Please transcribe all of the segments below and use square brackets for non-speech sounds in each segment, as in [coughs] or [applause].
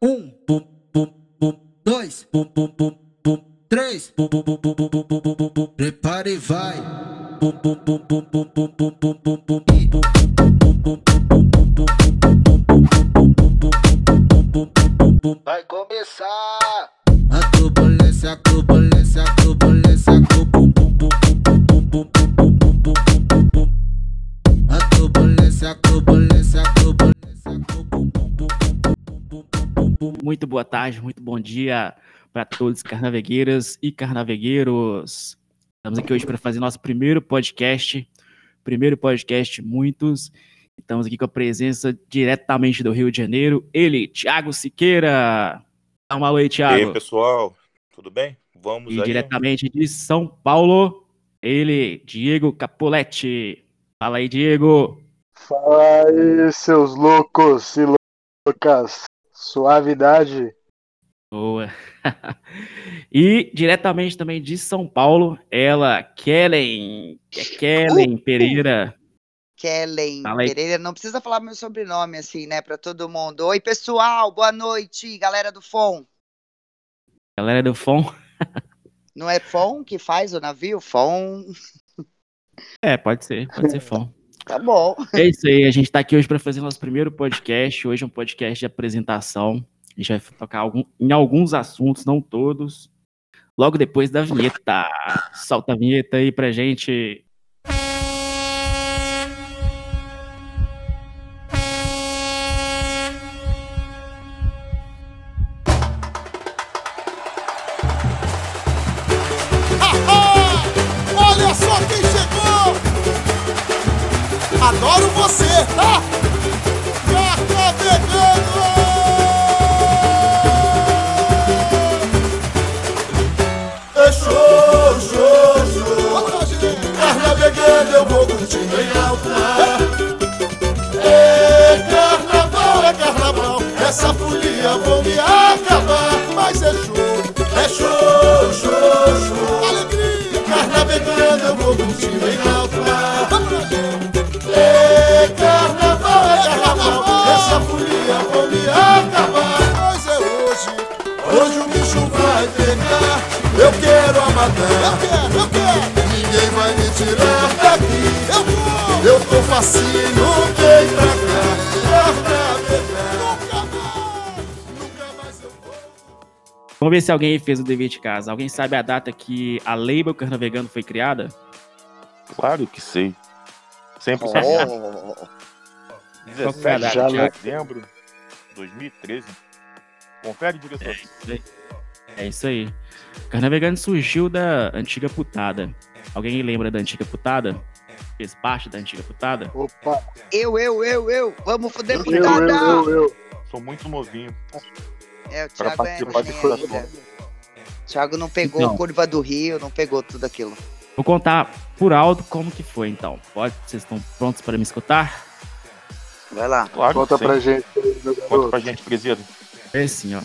Um, bum, bum, bum, dois, bum, bum, bum, bum, três, bum, bum, bum, bum, bum, bum, bum, bum, prepara e vai. E bum, bum, bum, bum, bum, bum, bum, bum, bum, bum, bum. Vai começar a turbulência, a turbulência, a turbulência. A turbulência, a turbulência, a turbulência, Muito boa tarde, muito bom dia para todos carnavegueiras e carnavegueiros. Estamos aqui hoje para fazer nosso primeiro podcast, primeiro podcast muitos. Estamos aqui com a presença diretamente do Rio de Janeiro, ele, Thiago Siqueira. Dá uma oi, E Thiago. aí, pessoal, tudo bem? Vamos E aí. diretamente de São Paulo, ele, Diego Capoletti. Fala aí, Diego. Fala aí, seus loucos e loucas. Suavidade. Boa. [laughs] e diretamente também de São Paulo, ela, Kellen. É Kellen Pereira. Kellen. Pereira, não precisa falar meu sobrenome assim, né, para todo mundo. Oi, pessoal, boa noite, galera do FON. Galera do FON. Não é FON que faz o navio? FON, É, pode ser, pode ser FON. [laughs] tá bom. É isso aí, a gente tá aqui hoje para fazer nosso primeiro podcast. Hoje é um podcast de apresentação. A gente vai tocar em alguns assuntos, não todos. Logo depois da vinheta. Solta a vinheta aí pra gente. Curtir em alto mar É carnaval, é carnaval Essa folia vou me acabar Mas é show, é show, show, show. Alegria! Carna Vegano eu vou curtir em alto mar É carnaval, é carnaval Essa folia vou me acabar Mas é hoje, hoje o bicho vai pegar. Eu quero a matar Eu quero, eu quero. Ninguém vai me tirar vou, eu tô facinho Vem pra cá, Carna Vegano Nunca mais, nunca mais eu vou Vamos ver se alguém aí fez o dever de casa. Alguém sabe a data que a Label Carnavegano foi criada? Claro que sei. Sempre Oh, que foi a [laughs] 17 data, Já de dezembro de 2013. Confere, diretor. É isso aí. Carnavegano surgiu da antiga putada. Alguém lembra da antiga putada? Fez parte da antiga putada? Opa, eu, eu, eu, eu, vamos foder eu, putada! eu, eu, eu. Sou muito novinho. É, o Thiago é novinho ainda. O Thiago não pegou Então. a curva do Rio, não pegou tudo aquilo. Vou contar por alto como que foi, então. Pode? Vocês estão prontos para me escutar? Vai lá. Claro Conta que sim. pra gente, meu Conta pra gente, presídio. É assim, ó.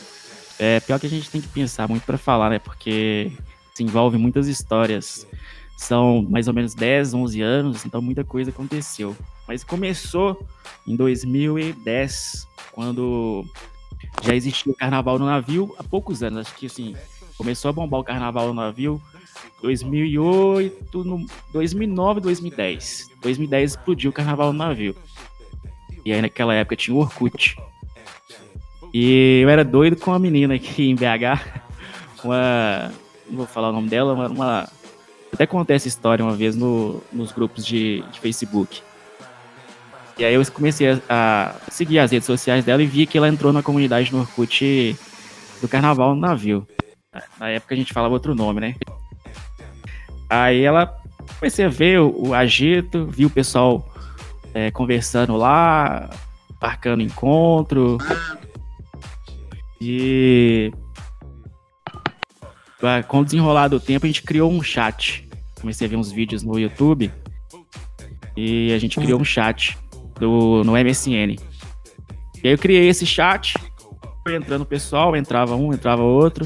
É pior que a gente tem que pensar muito para falar, né? Porque se envolve muitas histórias. São mais ou menos 10, 11 anos, então muita coisa aconteceu. Mas começou em 2010, quando já existia o carnaval no navio há poucos anos. Acho que assim, começou a bombar o carnaval no navio 2008, no 2009, 2010. 2010 explodiu o carnaval no navio. E aí naquela época tinha o Orkut. E eu era doido com uma menina aqui em BH, [laughs] uma. Não vou falar o nome dela, uma. Até contei essa história uma vez no, nos grupos de, de Facebook. E aí eu comecei a, a seguir as redes sociais dela e vi que ela entrou na comunidade no Orkut do Carnaval no Navio. Na época a gente falava outro nome, né? Aí ela comecei a ver o, o agito, vi o pessoal é, conversando lá, marcando encontro. E com o desenrolar do tempo, a gente criou um chat. Comecei a ver uns vídeos no YouTube e a gente criou um chat do, no MSN. E aí eu criei esse chat, foi entrando pessoal, entrava um, entrava outro,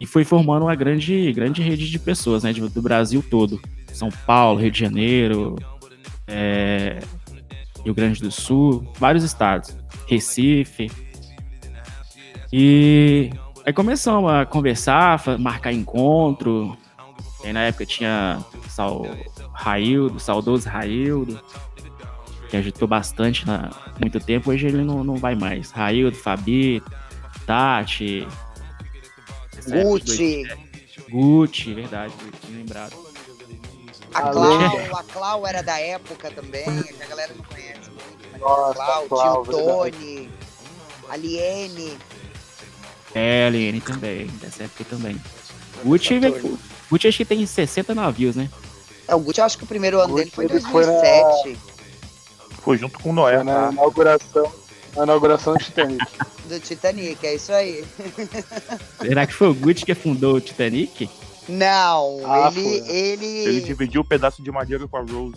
e foi formando uma grande, grande rede de pessoas, né, de- do Brasil todo. São Paulo, Rio de Janeiro, é, Rio Grande do Sul, vários estados. Recife. E aí começamos a conversar, marcar encontro. E aí na época tinha Sal Raildo, saudoso Raildo, que ajudou bastante na muito tempo. Hoje ele não, não vai mais. Raildo, Fabi, Tati. Gucci, 2007. Gucci, verdade, bem lembrado. a? Clau, a Clau era da época também, que a galera não conhece muito, Nossa, Clau, Clau, tio Tony, a Liene. É, Liene também, dessa época também. Gucci, veio- Gucci acho que tem 60 navios, né? É, o Gucci, eu acho que o primeiro ano dele foi em Ele foi na- 2007, Foi junto com o Noé, na tá? inauguração, na inauguração do Titanic. [laughs] do Titanic, é isso aí. [laughs] Será que foi o Gucci que fundou o Titanic? Não, Ah, ele, foi. ele, Ele dividiu o pedaço de madeira com a Rose.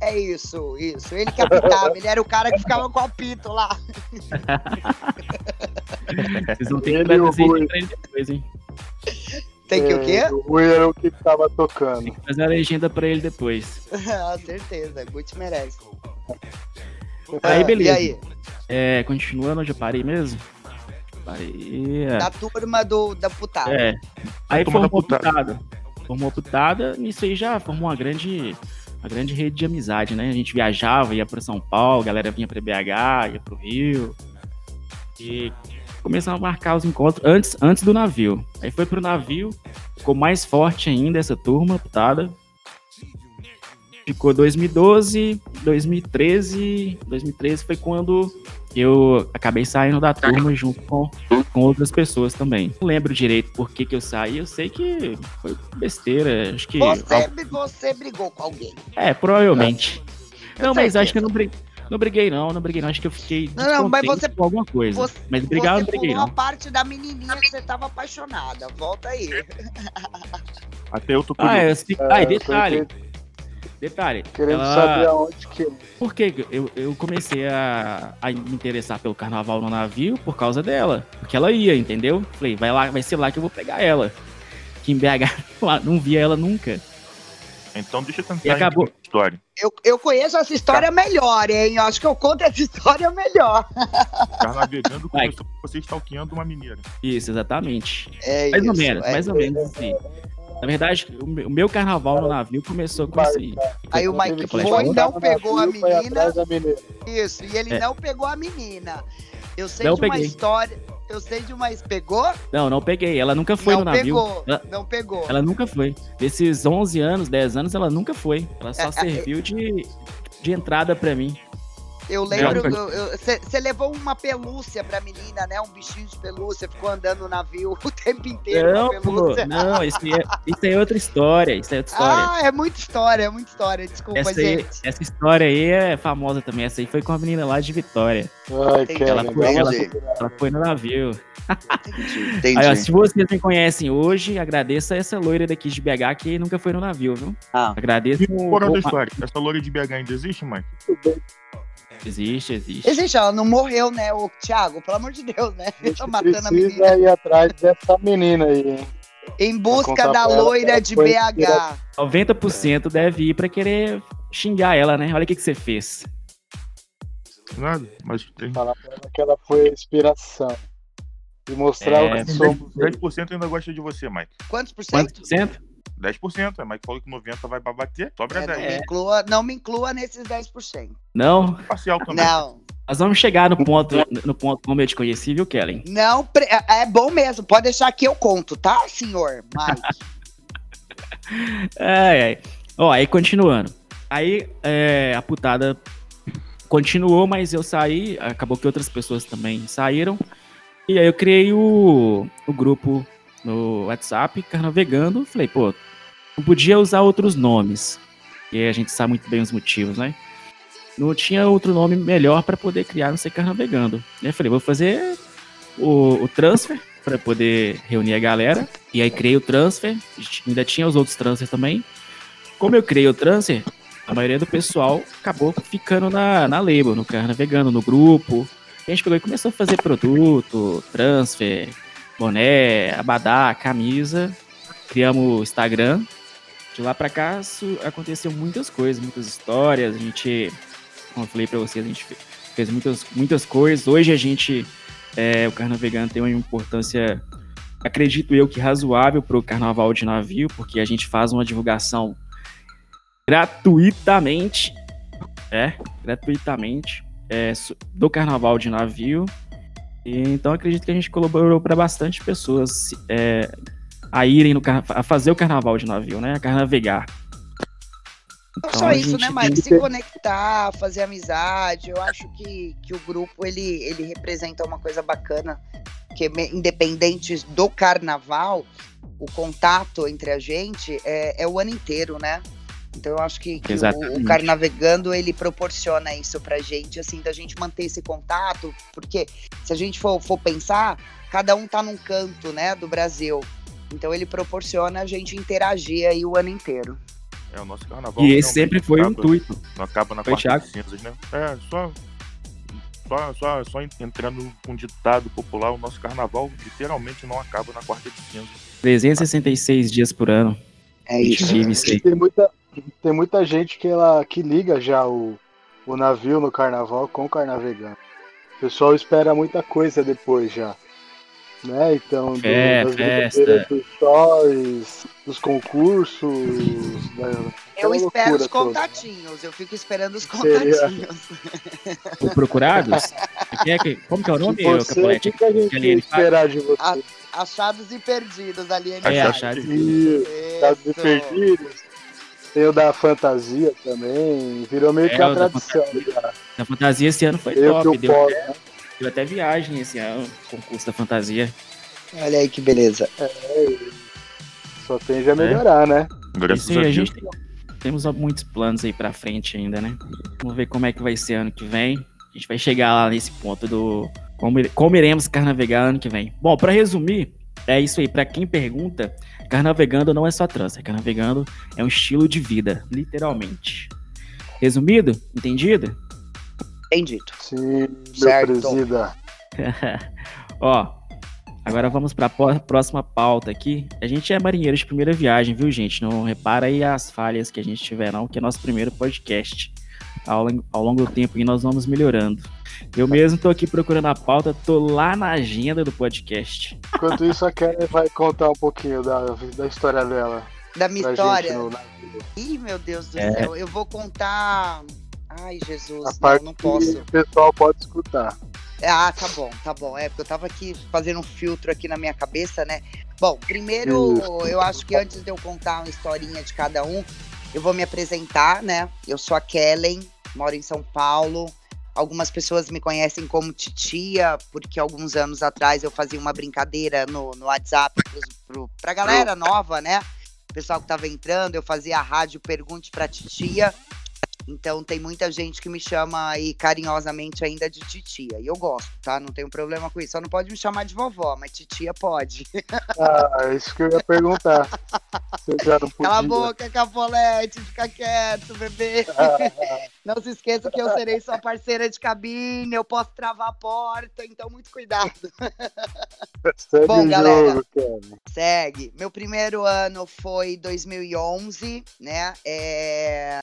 É isso, isso. Ele que apitava, ele era o cara que ficava com o apito lá. [laughs] Vocês vão ter que traduzir pra ele depois, hein? Tem que o quê? É, O Rui era o que tava tocando. Tem que fazer a legenda pra ele depois. [laughs] Ah, certeza, Gucci merece. Aí, Ah, beleza. E aí? É, continuando onde eu parei mesmo? Parei. é. Da turma do, da putada. É. Aí formou putada. putada. Formou putada, nisso aí já formou uma grande, uma grande rede de amizade, né? A gente viajava, ia para São Paulo, a galera vinha para BH, ia pro Rio. E começamos a marcar os encontros antes, antes do navio. Aí foi pro navio, ficou mais forte ainda essa turma, putada. Ficou 2012, 2013. 2013 foi quando eu acabei saindo da turma junto com, com outras pessoas também. Não lembro direito por que, que eu saí, eu sei que foi besteira. Acho que. Você, você brigou com alguém. É, provavelmente. Não, mas acho que eu não briguei. Não briguei, não, não briguei, não. Acho que eu fiquei. Não, não, mas você- com alguma coisa. você- mas brigar, eu você não briguei, pulou não. a parte da menininha que você tava apaixonada. Volta aí. [laughs] Até eu tô Ah, curioso. eu sei. É, Ah, e eu tô detalhe, que- detalhe. Querendo ela- saber aonde que. Por que eu, eu comecei a, a me interessar pelo carnaval no navio por causa dela? Porque ela ia, entendeu? Falei, vai lá, vai ser lá que eu vou pegar ela. Que em BH [laughs] lá, não via ela nunca. Então deixa eu tentar E acabou. história. Eu, eu conheço essa história melhor, hein? Eu acho que eu conto essa [laughs] história melhor. Carnavegando Vai. começou com você stalkeando uma mineira. Isso, exatamente. É Mais ou isso, menos, é. mais ou menos assim. Na verdade, o meu, carnaval no navio começou com isso aí. Aí o Mike foi, "Vamos não pegou a navio, menina. menina. Isso, e ele É. não pegou a menina. Eu sei Não de uma peguei. história. Eu sei de uma. Pegou? Não, não peguei. Ela nunca foi não no navio. pegou. Ela- Não pegou. Ela nunca foi. Desses 11 anos, 10 anos, ela nunca foi. Ela só [laughs] serviu de, de entrada pra mim. Eu lembro, você levou uma pelúcia pra menina, né? Um bichinho de pelúcia, ficou andando no navio [laughs] o tempo inteiro Não, com a pô, pelúcia. não, isso aí, é, isso aí é outra história. Isso aí é outra história. Ah, é muita história, é muita história. Desculpa, essa, aí, gente. essa história aí é famosa também. Essa aí foi com a menina lá de Vitória. Ai, Entendi, Ela foi, ela, entendi. ela foi no navio. [laughs] Entendi. Aí, ó, se vocês me conhecem hoje, agradeça essa loira daqui de BH que nunca foi no navio, viu? Ah. Agradeço. E fora o- da história, essa loura de BH ainda existe, Mike? Existe, existe. Existe, ela não morreu, né? O Thiago, pelo amor de Deus, né? A gente Tô matando a menina. precisa ir atrás dessa menina aí, hein? Em busca da ela loira de BH. 90% deve ir pra querer xingar ela, né? Olha o que, que você fez. Nada, mas tem Falar pra ela que ela foi a inspiração. E mostrar É, o que somos. 10% ainda gosta de você, Mike. Quantos por Quantos cento? por cento? 10%. A Mike falou que 90% vai bater, sobra É, não, 10%. me inclua, não me inclua nesses 10%. Não. Parcial também. Não, Nós vamos chegar no ponto, no ponto como eu te conheci, viu, Kellen? não. pre- É bom mesmo, pode deixar que eu conto, tá, senhor Mike? [laughs] Ai, ai. Ó, aí continuando. Aí é, a putada continuou, mas eu saí. Acabou que outras pessoas também saíram. E aí eu criei o, o grupo no WhatsApp, Carnavegando. Falei, pô, não podia usar outros nomes. E a gente sabe muito bem os motivos, né? Não tinha outro nome melhor para poder criar não ser Carnavegando. E eu falei, vou fazer o, o transfer para poder reunir a galera. E aí criei o transfer, ainda tinha os outros transfer também. Como eu criei o transfer, a maioria do pessoal acabou ficando na, na label, no Carna Vegano, no grupo. E a gente pegou e começou a fazer produto, transfer, boné, abadá, camisa. Criamos o Instagram. De lá pra cá aconteceu muitas coisas, muitas histórias. A gente, como eu falei pra vocês, a gente fe- fez muitas, muitas coisas. Hoje a gente é, o carnaval vegano tem uma importância, acredito eu, que razoável para o carnaval de navio, porque a gente faz uma divulgação gratuitamente, é, gratuitamente, é, do carnaval de navio. E, então acredito que a gente colaborou para bastante pessoas é, a irem no a fazer o carnaval de navio, né? A carnavegar. Não Então, só isso, né, Mike? Se ter- conectar, fazer amizade. Eu acho que, que o grupo ele, ele representa uma coisa bacana, que independente do carnaval, o contato entre a gente é, é o ano inteiro, né? Então eu acho que, que o, o Carnavegando ele proporciona isso pra gente, assim, da gente manter esse contato, porque se a gente for, for pensar, cada um tá num canto, né, do Brasil. Então ele proporciona a gente interagir aí o ano inteiro. É, o nosso carnaval. E esse sempre foi o acaba- intuito. Não acaba na Foi, quarta cinzas, né? É, só. Só, só, só entrando com um ditado popular, o nosso carnaval literalmente não acaba na quarta de cinzas. 366 dias por ano. É isso. aí. Tem muita, tem muita gente que, ela, que liga já o, o navio no carnaval com o carnavegano. O pessoal espera muita coisa depois já. Né? Então, do, É, das festa. dos stories, dos concursos. né? Eu espero os loucura toda. contatinhos, eu fico esperando os contatinhos. O Procurados? Quem é que- como que é o nome, você, o Capolete? que, que a gente que esperar de você? Ah, Achados e perdidos ali. É, Achados achado. Isso, Dados Isso. perdidos. Tem o da fantasia também. Virou meio É, que o uma da tradição já. A fantasia esse ano foi Eu que top. Deu, posso, né? Deu até viagem esse ano, concurso da fantasia. Olha aí que beleza. Só tende a melhorar, né? Graças Isso aí, a gente tem, temos muitos planos aí pra frente ainda, né? Vamos ver como é que vai ser ano que vem. A gente vai chegar lá nesse ponto do como, como iremos carnavegar ano que vem. Bom, pra resumir, é isso aí. Pra quem pergunta, carnavegando não é só trança. Carnavegando é um estilo de vida, literalmente. Resumido? Entendido? Entendido. Sim, meu Certo. presida. [laughs] Ó, agora vamos para a próxima pauta aqui. A gente é marinheiro de primeira viagem, viu, gente? Não repara aí as falhas que a gente tiver, não, que é nosso primeiro podcast. Ao, ao longo do tempo e nós vamos melhorando. Eu mesmo tô aqui procurando a pauta, tô lá na agenda do podcast. Enquanto isso, a Kelly vai contar um pouquinho da, da história dela. Da minha história. gente no. Ih, meu Deus do É. céu. Eu vou contar. Ai, Jesus. A Não, parte não que posso. o pessoal pode escutar. Ah, tá bom, tá bom. É, porque eu tava aqui fazendo um filtro aqui na minha cabeça, né? Bom, primeiro, Isso. eu acho que antes de eu contar uma historinha de cada um, eu vou me apresentar, né? Eu sou a Kellen, moro em São Paulo. Algumas pessoas me conhecem como Titia, porque alguns anos atrás eu fazia uma brincadeira no, no WhatsApp pro, pra galera nova, né? O pessoal que tava entrando, eu fazia a rádio Pergunte pra Titia. Então tem muita gente que me chama aí carinhosamente ainda de titia. E eu gosto, tá? Não tenho problema com isso. Só não pode me chamar de vovó, mas titia pode. [laughs] Ah, isso que eu ia perguntar. Eu já não podia. Cala a boca, Capolete, fica quieto, bebê. Ah, Não se esqueça que eu serei sua parceira de cabine, eu posso travar a porta, então muito cuidado. segue Bom, o galera. jogo. Segue. Meu primeiro ano foi 2011, né? É,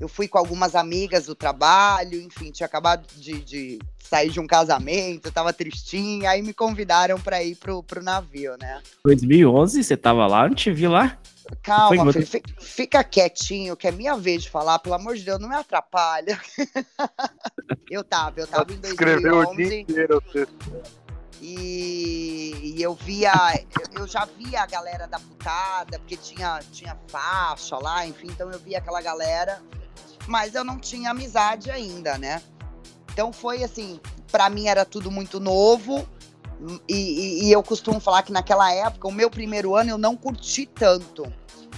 Eu fui com algumas amigas do trabalho, enfim, tinha acabado de, de sair de um casamento, tava tristinha, aí me convidaram para ir pro, pro navio, né? 2011, você tava lá? Eu Não te vi lá? Calma, filho, fica, quietinho, que é minha vez de falar, pelo amor de Deus, não me atrapalha. [laughs] eu tava, eu tava em Escreveu o dia 2011. inteiro. o texto. E, e eu via, eu, eu já via a galera da putada, porque tinha, tinha faixa lá, enfim, então eu via aquela galera, mas eu não tinha amizade ainda, né? Então foi assim, pra mim era tudo muito novo, e, e- e eu costumo falar que naquela época, o meu primeiro ano eu não curti tanto,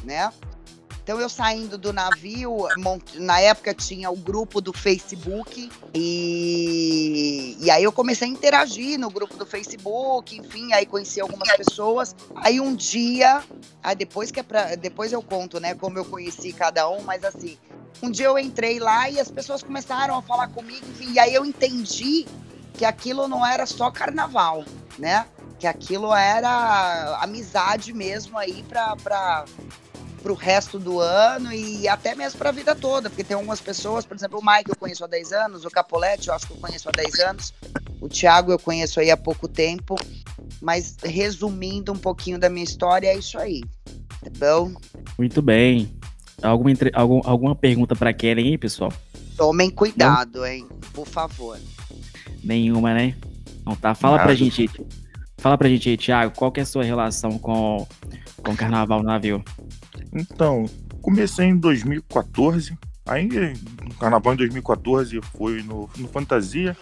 né? Então eu saindo do navio, na época tinha o grupo do Facebook e, e aí eu comecei a interagir no grupo do Facebook, enfim, aí conheci algumas pessoas. Aí um dia, aí depois que é pra, depois eu conto, né, como eu conheci cada um, mas assim, um dia eu entrei lá e as pessoas começaram a falar comigo, enfim, e aí eu entendi que aquilo não era só carnaval, né? Que aquilo era amizade mesmo aí pra, pro resto do ano e até mesmo pra vida toda, porque tem algumas pessoas, por exemplo, o Mike eu conheço há 10 anos, o Capolete eu acho que eu conheço há 10 anos, O Thiago eu conheço aí há pouco tempo, mas resumindo um pouquinho da minha história, é isso aí. Tá bom? Muito bem. Alguma, entre- algum- alguma pergunta pra Kellen aí, pessoal? Tomem cuidado, hein? Por favor. Nenhuma, né? Não tá. Fala pra Nada. gente aí. Fala pra gente aí, Thiago, qual que é a sua relação com, com o carnaval no navio? Então, comecei em 2014. Aí, no carnaval em 2014 foi no, no Fantasia.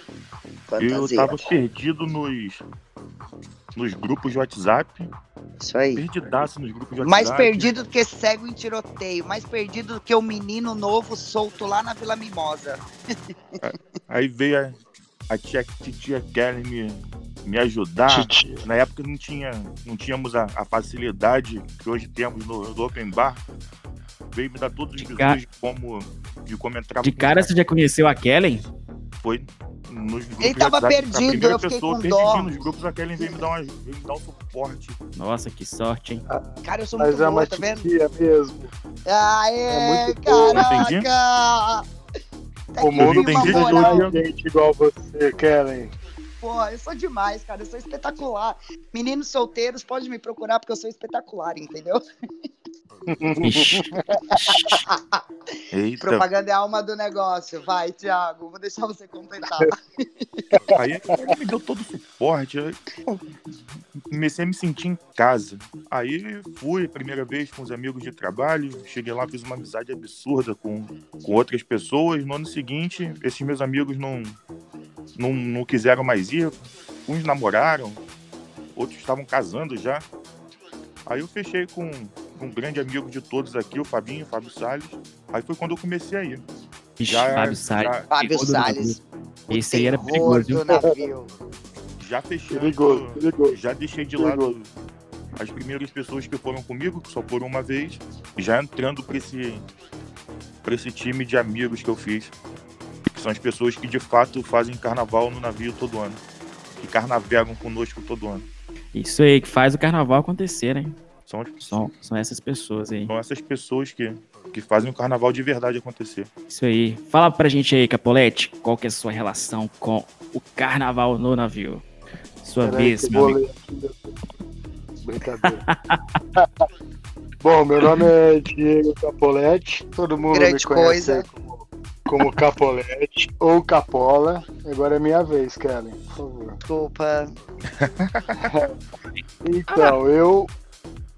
Eu Fantasia. tava perdido nos, nos grupos de WhatsApp. Isso aí. Perdidaço nos grupos de WhatsApp. Mais perdido do que cego em tiroteio. Mais perdido do que o menino novo solto lá na Vila Mimosa. Aí veio a, a tia, tia Kellen me, me ajudar. Titi. Na época não, tinha, não tínhamos a, a facilidade que hoje temos no, no Open Bar. Veio me dar todos os De de como, de como entrar. De cara, você já conheceu a Kellen? Foi nos grupos Ele tava WhatsApp, perdido, eu fiquei pessoa com dó. nos grupos, a Kellen veio me dar, uma, veio me dar um suporte. Nossa, que sorte, hein? Cara, eu sou muito Mas é boa, tá vendo? mesmo. Aê, É caraca! Tá O mundo entendi uma tudo. de gente igual você, Kellen. Pô, eu sou demais, cara. Eu sou espetacular. Meninos solteiros, pode me procurar porque eu sou espetacular, entendeu? [laughs] Ixi, Propaganda é a alma do negócio. Vai, Thiago, vou deixar você completar. [laughs] aí Kellen me deu todo o suporte. Aí, pô, comecei a me sentir em casa. Aí fui, primeira vez com os amigos de trabalho. Cheguei lá, fiz uma amizade absurda com, com outras pessoas. No ano seguinte, esses meus amigos não, não, não quiseram mais ir. Uns namoraram, outros estavam casando já. Aí eu fechei com um grande amigo de todos aqui, o Fabinho, o Fábio Salles. Aí foi quando eu comecei a ir. ixi, Já- Fábio Salles. já- Fábio Salles. Esse aí era perigoso, navio. Já fechei. Perigoso, perigoso. Já deixei de Perigoso. lado as primeiras pessoas que foram comigo, que só foram uma vez, já entrando para esse, pra esse time de amigos que eu fiz. Que são as pessoas que de fato fazem carnaval no navio todo ano. Que carnavegam conosco todo ano. Isso aí, que faz o carnaval acontecer, né? São, São, são essas pessoas aí. são essas pessoas que, que fazem o carnaval de verdade acontecer. Isso aí. Fala pra gente aí, Capolete, qual que é a sua relação com o carnaval no navio? Sua Peraí, vez, meu amigo. Brincadeira. [laughs] Bom, meu nome é Diego Capoletti. Todo mundo Grande me conhece coisa. como, como Capolete [laughs] ou Capola. Agora é minha vez, Kellen, por favor. Desculpa. [laughs] Então, eu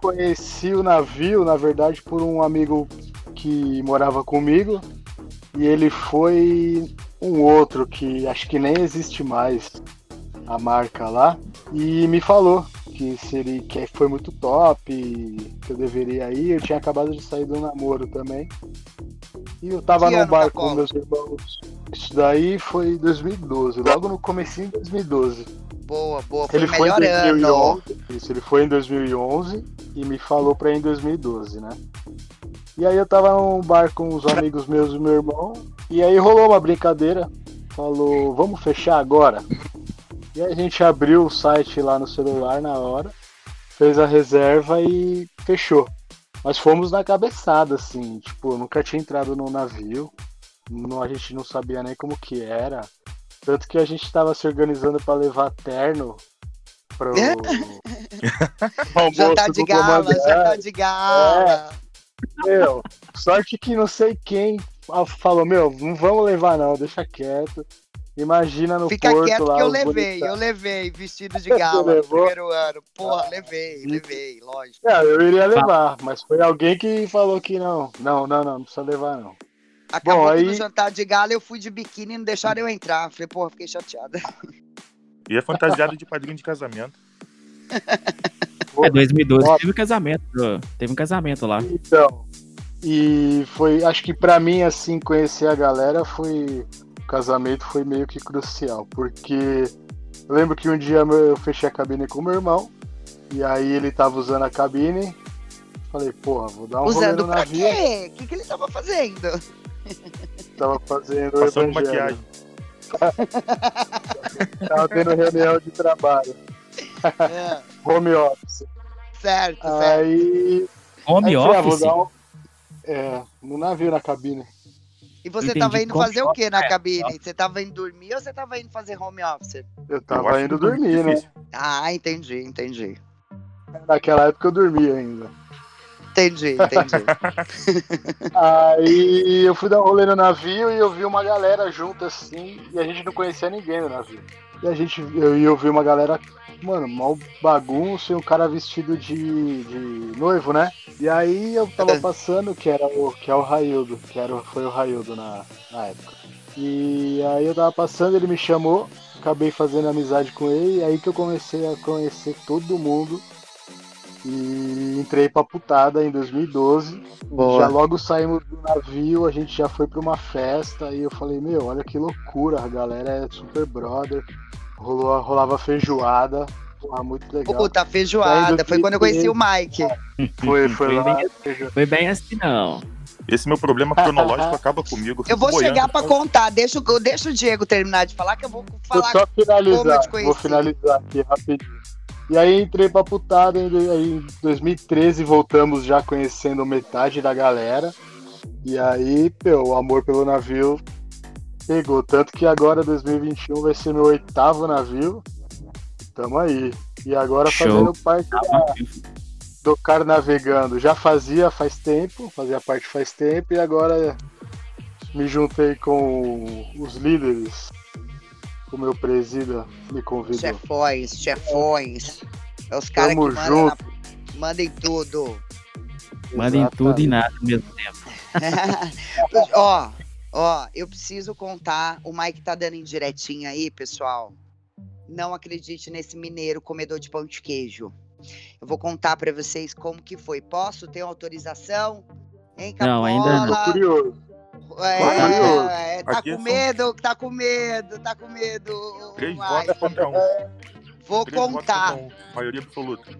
conheci o navio, na verdade, por um amigo que morava comigo. E ele foi um outro que acho que nem existe mais a marca lá. E me falou que seria que foi muito top, que eu deveria ir. Eu tinha acabado de sair do namoro também. E eu tava Que num bar com meus irmãos. Isso daí foi em 2012, logo no comecinho de 2012. Boa, boa. Foi Ele foi em melhor ano. 2011. Isso, ele foi em 2011 e me falou pra ir em 2012, né? E aí eu tava num bar com os amigos meus e meu irmão. E aí rolou uma brincadeira. Falou, vamos fechar agora? E aí a gente abriu o site lá no celular na hora, fez a reserva e fechou. Mas fomos na cabeçada, assim, tipo, nunca tinha entrado no navio. Não, a gente não sabia nem como que era. Tanto que a gente tava se organizando pra levar terno pro [laughs] almoço Jantar de gala, jantar de gala. Meu, sorte que não sei quem falou, meu, não vamos levar não, deixa quieto. Imagina no Fica porto quieto lá. que eu levei, bonitão. eu levei vestido de [laughs] gala no primeiro ano. Porra, levei, levei, lógico. Não, eu iria levar, mas foi alguém que falou que não. Não, não, não, não precisa levar não. Acabou Bom, que no aí- jantar de gala eu fui de biquíni e não deixaram eu entrar. Falei, porra, fiquei chateada. E é fantasiado de padrinho de casamento. [laughs] É, 2012 Ó. teve um casamento, teve um casamento lá. Então, e foi, acho que pra mim, assim, conhecer a galera foi. O casamento foi meio que crucial, porque eu lembro que um dia eu fechei a cabine com meu irmão, e aí ele tava usando a cabine. Falei, porra, vou dar um rolê Usando no pra navio. quê? O que, que ele tava fazendo? [laughs] Tava fazendo Passando evangelho. maquiagem. [laughs] Tava tendo reunião de trabalho, É, home office. certo, certo. Aí. Home aí eu office? dar um- É, no navio, na cabine. E você Entendi. tava indo fazer o que na é, cabine? Você tava indo dormir ou você tava indo fazer home office? Eu Eu tava acho indo dormir, né? Ah, entendi, entendi. Naquela época eu dormia ainda. Entendi, entendi. [laughs] Aí eu fui dar um rolê no navio e eu vi uma galera junto assim, e a gente não conhecia ninguém no navio. E a gente, eu, eu vi uma galera, mano, mal bagunça e um cara vestido de, de noivo, né? E aí eu tava [laughs] passando, que era o, que é o Raildo, que era, foi o Raildo na, na época. E aí eu tava passando, ele me chamou, acabei fazendo amizade com ele, e aí que eu comecei a conhecer todo mundo. E entrei pra putada em 2012. Boa. Já logo saímos do navio, a gente já foi pra uma festa e eu falei, meu, olha que loucura, a galera é super brother. Rolou, rolava feijoada, porra, muito legal. Puta, feijoada. Foi quando eu conheci o Mike. [laughs] Foi, foi Foi lá. bem- Foi bem assim, não. Esse meu problema cronológico [laughs] acaba comigo. Eu vou fico chegar boiando. pra contar. Deixa, o- deixa o Diego terminar de falar que eu vou Vou falar. só como eu finalizar, te conheci. vou finalizar aqui rapidinho. E aí entrei pra putada, em do- aí em 2013 voltamos já conhecendo metade da galera. E aí, meu, o amor pelo navio pegou. Tanto que agora, 2021, vai ser meu oitavo navio. Tamo aí. E agora Show. fazendo parte da- do cara navegando. Já fazia faz tempo, fazia parte faz tempo, e agora me juntei com os líderes. O meu presida me convidou. Chefões, chefões. É os caras que mandam, junto. na- mandem tudo. Mandem tudo e nada ao mesmo tempo. [laughs] ó, ó, eu preciso contar. O Mike tá dando indiretinha aí, pessoal. Não acredite nesse mineiro comedor de pão de queijo. Eu vou contar pra vocês como que foi. Posso ter autorização? Hein, Não, ainda não. Tô curioso. É, é, tá Aqui com são- medo, tá com medo, tá com medo. Três votos contra um. Vou Três contar. um. Maioria absoluta.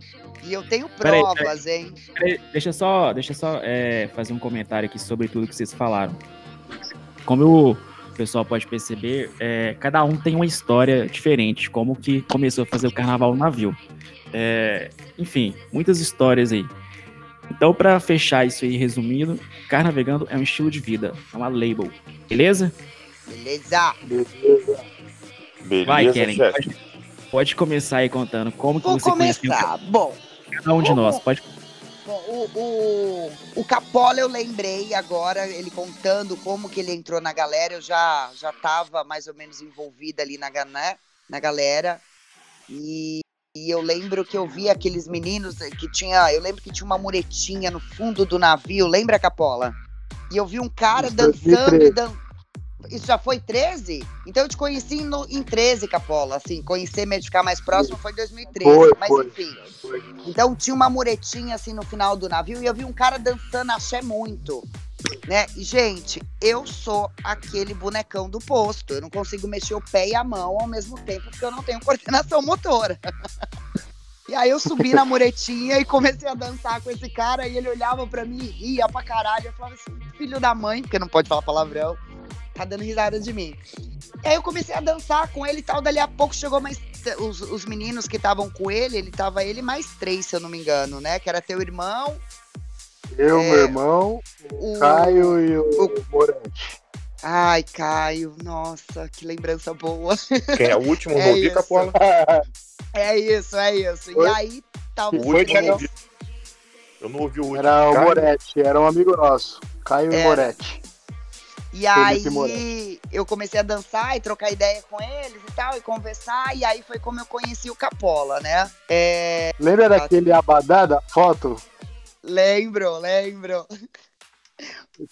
E eu tenho Peraí, provas, hein? Peraí, Deixa eu só, deixa só é, fazer um comentário aqui sobre tudo que vocês falaram. Como o pessoal pode perceber, é, cada um tem uma história diferente, como que começou a fazer o carnaval no navio. É, enfim, muitas histórias aí. Então, para fechar isso aí, resumindo, carnavegando é um estilo de vida, é uma label, beleza? Beleza. Beleza. Vai, Keren, pode, pode começar aí contando como que Vou você conheceu começar. Bom, cada um de nós. Pode Bom, o, o, o Capola eu lembrei agora, ele contando como que ele entrou na galera, eu já já estava mais ou menos envolvida ali na, né, na galera. E, e eu lembro que eu vi aqueles meninos que tinha, eu lembro que tinha uma muretinha no fundo do navio, lembra Capola? E eu vi um cara Isso, dançando 2013. e dan... Isso já foi 13? Então eu te conheci no, em 13, Capola. Assim, conhecer mesmo, ficar mais próximo foi em 2013. Foi, mas foi. enfim. Então tinha uma muretinha assim no final do navio e eu vi um cara dançando axé muito. Né? E, gente, eu sou aquele bonecão do posto. Eu não consigo mexer o pé e a mão ao mesmo tempo porque eu não tenho [laughs] coordenação motora. E aí eu subi na muretinha e comecei a dançar com esse cara e ele olhava pra mim e ria pra caralho. Eu falava assim, filho da mãe, porque não pode falar palavrão, tá dando risada de mim. E aí eu comecei a dançar com ele e tal. Dali a pouco chegou mais os, os meninos que estavam com ele, ele tava ele mais três, se eu não me engano, né? Que era teu irmão, Eu, É. meu irmão, o. Caio e o Morante. Ai, Caio, nossa, que lembrança boa. Quem é o último? [laughs] É não ouvi, isso. Capola? [laughs] É isso, é isso. E Oi? aí, tava O os Foi, último eu não três. ouvi. Eu não ouvi o último. Era o Caio? Moretti, era um amigo nosso. Caio e É. Moretti. E Felipe aí Moretti. eu comecei a dançar e trocar ideia com eles e tal, e conversar, e aí foi como eu conheci o Capola, né? É, Lembra daquele abadá da foto? Lembro, lembro.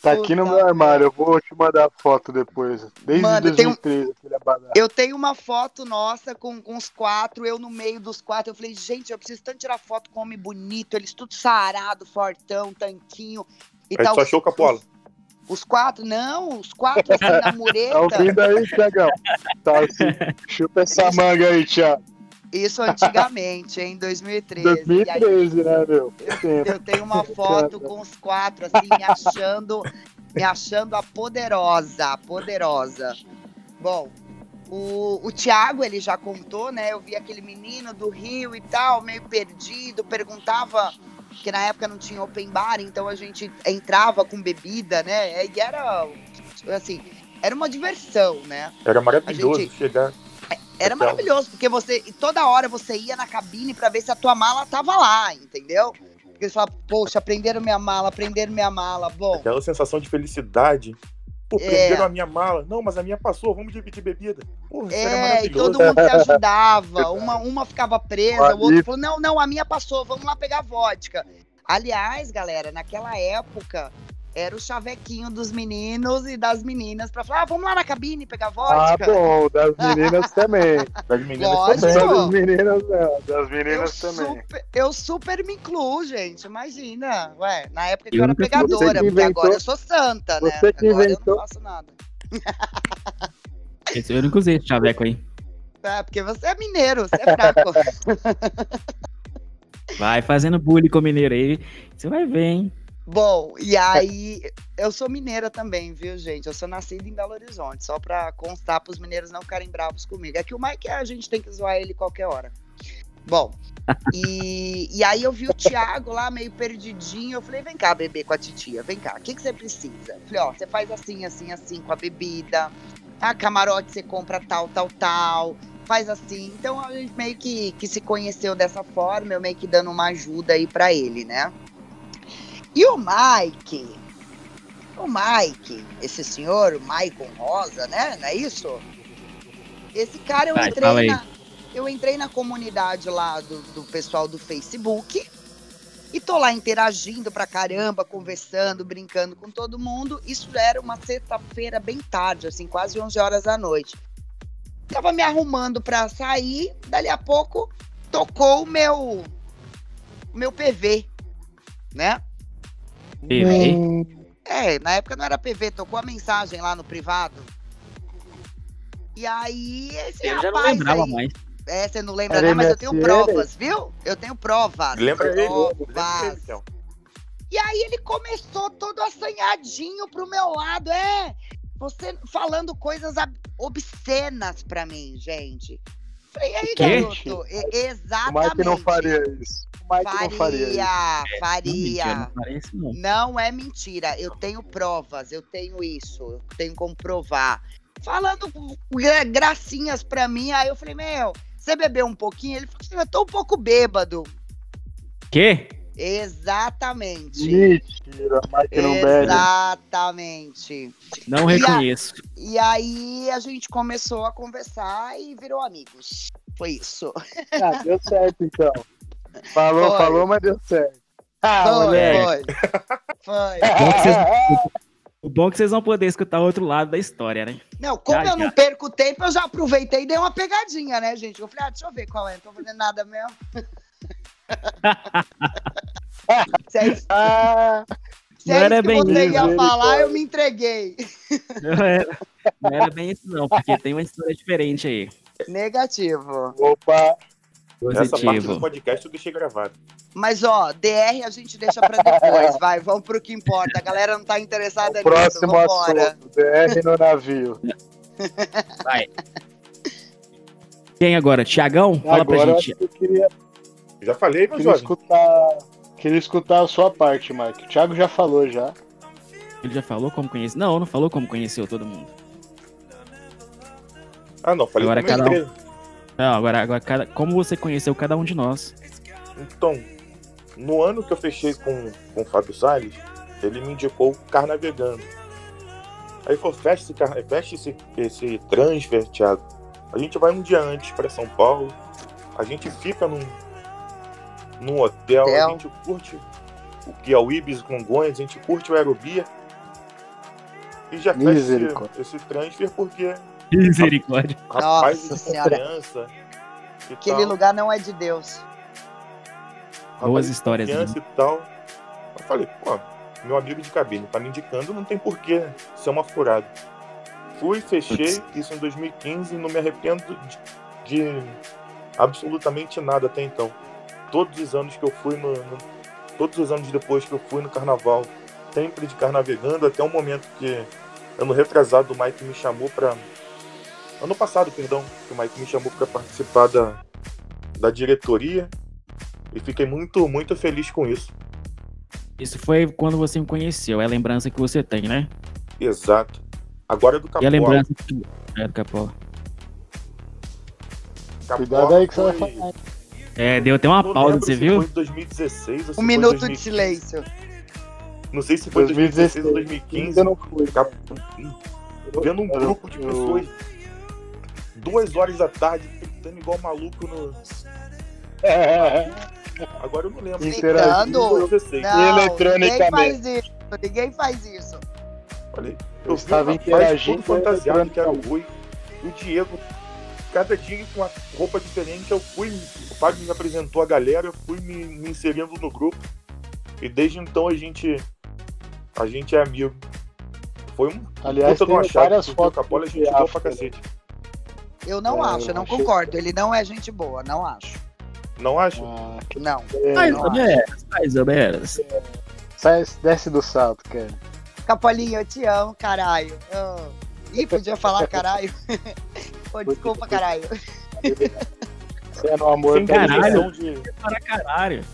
Tá aqui no Puta meu armário, eu vou te mandar a foto depois. Desde Mano, tem um- 2013, aquele abadá. Eu tenho uma foto nossa com, com os quatro, eu no meio dos quatro. Eu falei, gente, eu preciso tanto tirar foto com homem bonito, eles tudo sarado, fortão, tanquinho e Aí tal. tu achou o Capola. Os quatro, não, os quatro assim na [laughs] Tá mureta. ouvindo aí, Tiagão? Tá assim. [laughs] Chupa essa manga aí, Thiago. Isso antigamente, em 2013. E aí 2013, né, meu? [laughs] Eu tenho uma foto com os quatro, assim, me achando, me achando a poderosa, a poderosa. Bom, o, o Thiago, ele já contou, né? Eu vi aquele menino do Rio e tal, meio perdido, perguntava, que na época não tinha open bar, então a gente entrava com bebida, né? E era, assim, era uma diversão, né? Era maravilhoso gente- chegar. Era Hotel. maravilhoso, porque você e toda hora você ia na cabine pra ver se a tua mala tava lá, entendeu? Porque eles falavam, poxa, prenderam minha mala, prenderam minha mala. Bom, Aquela sensação de felicidade. Pô, É. prenderam a minha mala. Não, mas a minha passou, vamos dividir bebida. Pô, é, e todo mundo se [laughs] ajudava. Uma, uma ficava presa, o outro falou: não, não, a minha passou, vamos lá pegar vodka. Aliás, galera, naquela época era o chavequinho dos meninos e das meninas pra falar: ah, vamos lá na cabine pegar Ah, vodka. bom, das meninas [laughs] também. Das meninas Lógico. também. Das meninas não, das Eu meninas também. super, eu super me incluo, gente. Imagina. Ué, na época que Eu eu, era pegadora, que porque inventou- agora eu sou santa, né? você que agora eu inventou- não faço nada. Esse eu nunca usei esse chaveco aí. [laughs] É, porque você é mineiro, você é fraco. [laughs] Vai fazendo bullying com o mineiro aí. Você vai ver, hein? Bom, e aí, eu sou mineira também, viu, gente? Eu sou nascida em Belo Horizonte, só pra constar pros mineiros não ficarem bravos comigo. É que o Mike, a gente tem que zoar ele qualquer hora. Bom, [laughs] e, e aí eu vi o Thiago lá meio perdidinho. Eu falei, vem cá, bebê, com a titia, vem cá, o que, que você precisa? Eu falei, ó, você faz assim, assim, assim com a bebida. A camarote você compra tal, tal, tal. Faz assim. Então a gente meio que, que se conheceu dessa forma, eu meio que dando uma ajuda aí pra ele, né? E o Mike, o Mike, esse senhor, o Maicon Rosa, né? Não é isso? Esse cara eu Vai, entrei na. Eu entrei na comunidade lá do, do pessoal do Facebook e tô lá interagindo pra caramba, conversando, brincando com todo mundo. Isso era uma sexta-feira bem tarde, assim, quase 11 horas da noite. Tava me arrumando pra sair, dali a pouco tocou o meu meu PV, né? PV? Hum, É, na época não era PV, tocou a mensagem lá no privado. E aí, esse Eu já não rapaz lembrava aí, mais. É, você não lembra não, mas eu tenho provas, viu? Eu tenho provas. Lembra ele? Lembra Provas. ele, Théo. E aí ele começou todo assanhadinho pro meu lado, é, você falando coisas obscenas pra mim, gente. Falei, e aí, garoto? E- exatamente. Mike não faria isso. Mike não faria. Faria, faria. Não, mentira, não não. Não é mentira. Eu tenho provas, eu tenho isso, eu tenho como provar. Falando gra- gracinhas pra mim, aí eu falei, meu, você bebeu um pouquinho? Ele falou assim, eu tô um pouco bêbado. Quê? Exatamente. Mentira, Mike não bebe. Exatamente. Não E a- reconheço. E aí a gente começou a conversar e virou amigos. Foi isso. Ah, deu certo então. [laughs] Falou, Foi. falou, mas deu certo. Ah, foi, moleque. foi. Foi. Vocês- [laughs] O bom é que vocês vão poder escutar o outro lado da história, né? Não, como Já, eu não já. perco tempo, eu já aproveitei e dei uma pegadinha, né, gente? Eu falei, ah, deixa eu ver qual é, não tô fazendo nada mesmo. [laughs] se é isso, Ah, se é Não era isso que bem você isso, ia falar, eu me entreguei. Não era, não era bem isso, não, porque tem uma história diferente aí. Negativo. opa. Essa parte do Positivo. podcast eu deixei gravado. Mas, ó, DR a gente deixa pra depois, vai, vamos pro que importa. A galera não tá interessada O próximo nisso, vambora. assunto. DR no navio. [laughs] Vai. Quem agora? Tiagão? Fala Agora pra gente. eu queria, Já falei, meu queria jovem. escutar. Queria escutar a sua parte, Mike. O Thiago já falou já. Ele já falou como conheceu? Não, não falou como conheceu todo mundo. Ah, não, falei Agora com a Não, agora, agora cada, como você conheceu cada um de nós? Então, no ano que eu fechei com, com o Fábio Salles, ele me indicou o Carnavegando. Aí falou, fecha esse, car- fecha esse, esse transfer, Thiago. A gente vai um dia antes para São Paulo, a gente fica num, num hotel, Hotel. a gente curte o Ibis Congonhas, a gente curte o Aerobia e já fecha esse, esse transfer porque [laughs] Misericórdia. rapaz Nossa Senhora. confiança e Aquele tal. lugar não é de Deus. Boas histórias, né? confiança e tal. Eu falei, pô, meu amigo de cabine tá me indicando, não tem porquê ser uma furada. Fui, fechei, isso em 2015 e não me arrependo de, de absolutamente nada até então. Todos os anos que eu fui no, no- Todos os anos depois que eu fui no carnaval, sempre de carnavegando, até o momento que ano retrasado o Mike me chamou pra. Ano passado, perdão, que o Mike me chamou pra participar da, da diretoria e fiquei muito, muito feliz com isso. Isso foi quando você me conheceu, é a lembrança que você tem, né? Exato. Agora é do E a Capola. lembrança que- é, do Capola. Capola Cuidado aí que você vai foi- falar. É, deu até uma Não pausa, você viu? Foi em 2016 ou se Um minuto de 2015. silêncio. Não sei se foi 2016 ou 2015. Eu não fui. Cap- Vendo um grupo de pessoas duas horas da tarde, gritando igual maluco no. Agora eu não lembro. Interagindo. 2016. Não, ninguém eletronicamente. faz isso. Ninguém faz isso. Falei, Eu eu vi estava interagindo todo fantasiado, que era o. Rui. O Diego, cada dia com uma roupa diferente, eu fui, o Fábio me apresentou a galera, eu fui me, me inserindo no grupo. E desde então a gente, a gente é amigo. Foi um Aliás, puta de uma tem chave, várias porque o fotos Capola a gente boa pra África, né? Cacete. Eu não É, acho, eu não achei- concordo. Ele não é gente boa, não acho. Não acha? Ah, Não. é, Mais ou menos, mais ou menos. sai, desce do salto, cara. Capolinho, eu te amo, caralho. Oh. Ih, podia falar caralho. [laughs] Pô, desculpa, caralho. Você é no amor Sem caralho. de, Para caralho.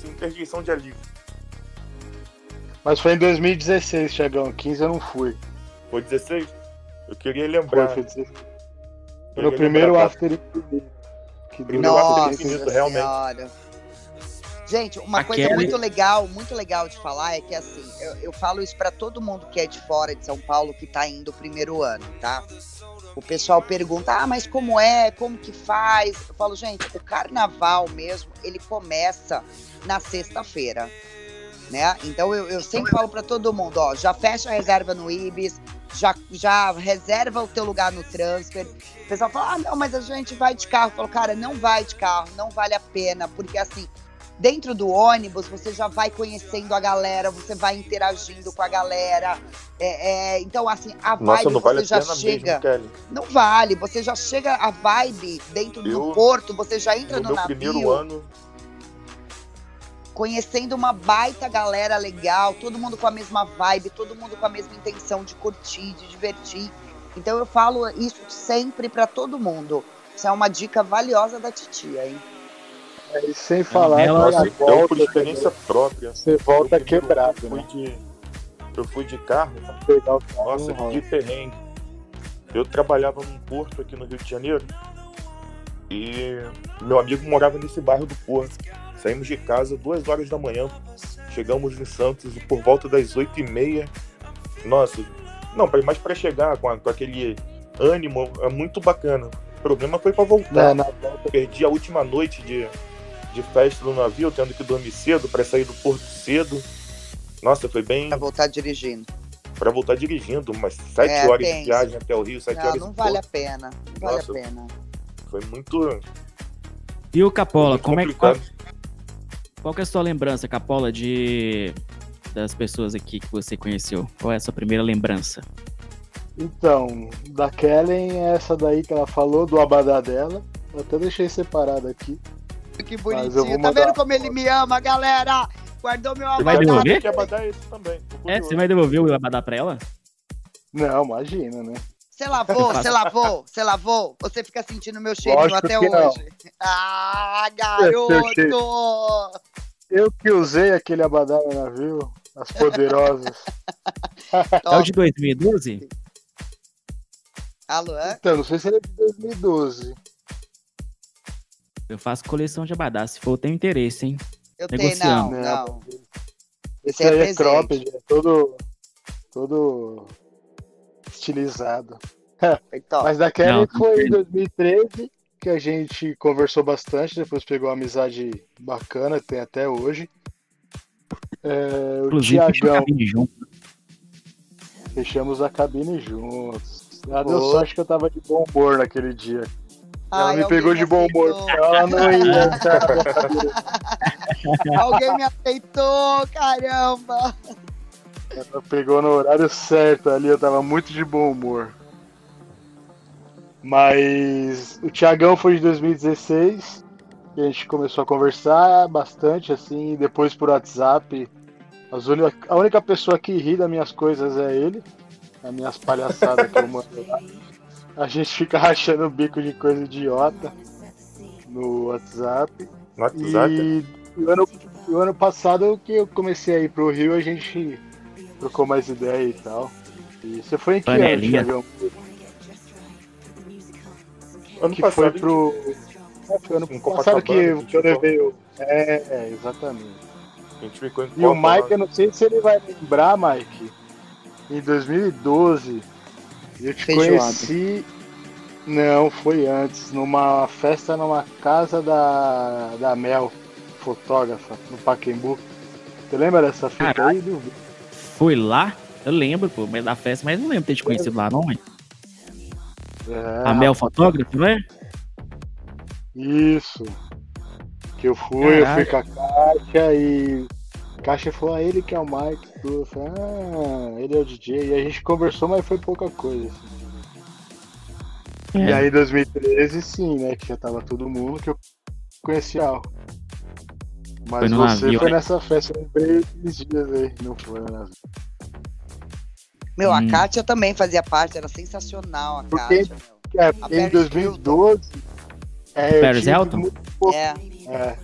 sem interjeição de alívio. Mas foi em 2016, Thiagão. 15 eu não fui. Foi 16? Eu queria lembrar. foi 16. Foi queria no primeiro lembrar. After Infinito. Que Primeiro durou After Nossa Infinito, realmente. senhora. Gente, uma A coisa Kelly- muito legal, muito legal de falar é que assim, eu, eu falo isso pra todo mundo que é de fora de São Paulo que tá indo o primeiro ano, tá? O pessoal pergunta, ah, mas como é? Como que faz? Eu falo, gente, o carnaval mesmo, ele começa na sexta-feira, né? Então eu, eu sempre falo pra todo mundo, ó, já fecha a reserva no Ibis, já, já reserva o teu lugar no transfer. O pessoal fala, ah, não, mas a gente vai de carro. Eu falo, cara, não vai de carro, não vale a pena, porque assim, dentro do ônibus você já vai conhecendo a galera, você vai interagindo com a galera. É, é, então, assim, a vibe Nossa, não vale você já chega. mesmo. Não vale, você já chega a vibe dentro do Eu, porto, você já entra No no, meu navio primeiro ano, conhecendo uma baita galera legal, todo mundo com a mesma vibe, todo mundo com a mesma intenção de curtir, de divertir. Então eu falo isso sempre pra todo mundo. Isso é uma dica valiosa da titia, hein? E sem falar ela- que a nossa, eu por volta experiência própria. você volta eu quebrado, eu fui né? de Eu fui de carro, Pegar o carro, nossa, que perrengue. Eu trabalhava num porto aqui no Rio de Janeiro e meu amigo morava nesse bairro do Porto. Saímos de casa duas horas da manhã, chegamos em Santos por volta das oito e meia. Nossa, não, mas para chegar com, a- com aquele ânimo é muito bacana. O problema foi para voltar. Né, na volta Perdi a última noite de, de festa no navio, tendo que dormir cedo para sair do porto cedo. Nossa, foi bem Pra voltar dirigindo. para voltar dirigindo, umas sete É, horas tenso. de viagem até o Rio, sete Não, horas não vale a porto. pena. Não vale Nossa. a pena. Foi muito, E o Capola, como é que, qual, que é a sua lembrança, Capola, de das pessoas aqui que você conheceu? Qual é a sua primeira lembrança? Então, da Kellen, é essa daí que ela falou, do abadá dela. Eu até deixei separado aqui. Que bonitinho. Tá mandar vendo como ele me ama, galera? Guardou meu Você vai devolver? Que abadá é esse também. É, você vai devolver o Abadá pra ela? Não, imagina, né? Você lavou, você lavou, você lavou? Você fica sentindo meu cheirinho Lógico até que não. hoje. Ah, garoto! Eu que usei aquele abadá no navio, as poderosas. [laughs] É o de 2012? Alô? então, não sei se ele é de 2012. Eu faço coleção de Abadá. Se for, eu tenho interesse, hein? Eu tenho, não, Negociando. não. Esse Esse é aí é cropped, é todo, todo estilizado. Top. Mas da Kelly Não, foi em não. 2013 que a gente conversou bastante, depois pegou uma amizade bacana, tem até hoje. É, o Tiagão, cabine junto. fechamos a cabine juntos. Ela deu Ô. sorte que eu tava de bom humor naquele dia. Ela Ai, me pegou de bom humor, ela não ia. [laughs] Alguém me aceitou, caramba! Ela pegou no horário certo ali, eu tava muito de bom humor. Mas o Tiagão foi de 2016, e a gente começou a conversar bastante, assim, depois por WhatsApp. Uni- A única pessoa que ri das minhas coisas é ele, as minhas palhaçadas que eu mando lá. A gente fica rachando o bico de coisa idiota no WhatsApp. No WhatsApp. E o ano, o ano passado que eu comecei a ir pro Rio, a gente trocou mais ideia e tal. E você foi em que Panelinha. ano, Thiagão? Ano Que passado, foi pro. É, foi ano Em passado que, Copacabana, que eu tipo, levei o. É, é, exatamente. a gente ficou em E o. Mike, eu não sei se ele vai lembrar, Mike. Em 2012, eu te Feijoada. conheci. Não, foi antes, numa festa numa casa da, da Mel, fotógrafa, no Paquembu. Você lembra dessa fita aí, Dudu? Foi lá? Eu lembro, pô, mas da festa, mas não lembro ter te conhecido lá, não, mãe. É, A Mel fotógrafo, não é? Isso. Que eu fui, eu fui com a Caixa e. Caixa falou, ah, ele que é o Mike. Eu falei, ah, ele é o DJ. E a gente conversou, mas foi pouca coisa. assim. E É. aí, em 2013, sim, né? Que já tava todo mundo que eu conhecia. Mas Foi no você navio, foi né? nessa festa, eu lembrei esses dias aí. Não foi no navio. Meu, a Hum. Kátia também fazia parte, era sensacional a Porque- Kátia. É, em Paris 2012. É, eu Paris tive Hilton? muito pouco É, É.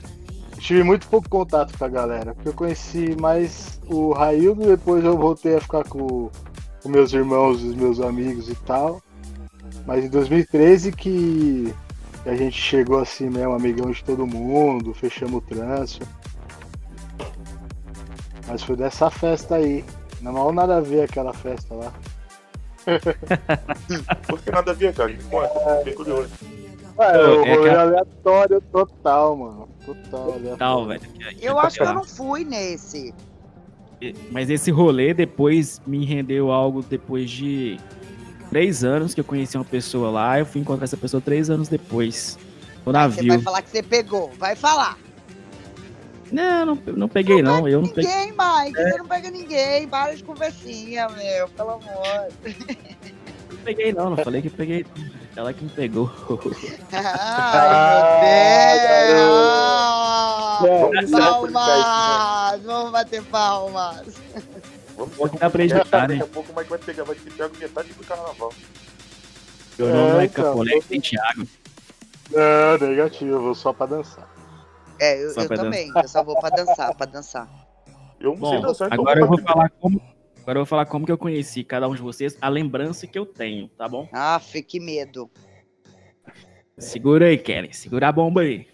Tive muito pouco contato com a galera, porque eu conheci mais o Raildo, depois eu voltei a ficar com, com meus irmãos, os meus amigos e tal. Mas em 2013 que a gente chegou assim mesmo, amigão de todo mundo, fechamos o transfer. Mas foi dessa festa aí. Não mal nada a ver aquela festa lá. [laughs] Por que nada a ver, cara? Me conta, fiquei curioso. É rolê aquela- aleatório total, mano. Total aleatório. Tal, velho. eu acho que eu não fui nesse. Mas esse rolê depois me rendeu algo depois de três anos que eu conheci uma pessoa lá. Eu fui encontrar essa pessoa três anos depois. No Você navio. vai falar que você pegou. Vai falar. Não, não, não peguei, não. Eu não peguei. Ninguém, Mike. Você não pega ninguém. Para de conversinha, meu. Pelo amor. Não peguei, não. Não falei que peguei. Ela que me pegou. [laughs] Ai, meu É, Deus. Podcast, Palmas. Vamos bater palmas. Vamos que dá pra editar, Daqui né? a pouco o Mike vai pegar, vai pegar metade do carnaval. Meu nome não É, é então, Capolé, tem Thiago. Não, negativo, eu vou só pra dançar. É, eu, eu também. Eu só vou pra dançar, pra dançar. Eu não sei Bom, dançar, então agora eu vou pra- falar como. Agora eu vou falar como que eu conheci cada um de vocês, a lembrança que eu tenho, tá bom? Aff, que medo. Segura aí, Kelly. Segura a bomba aí.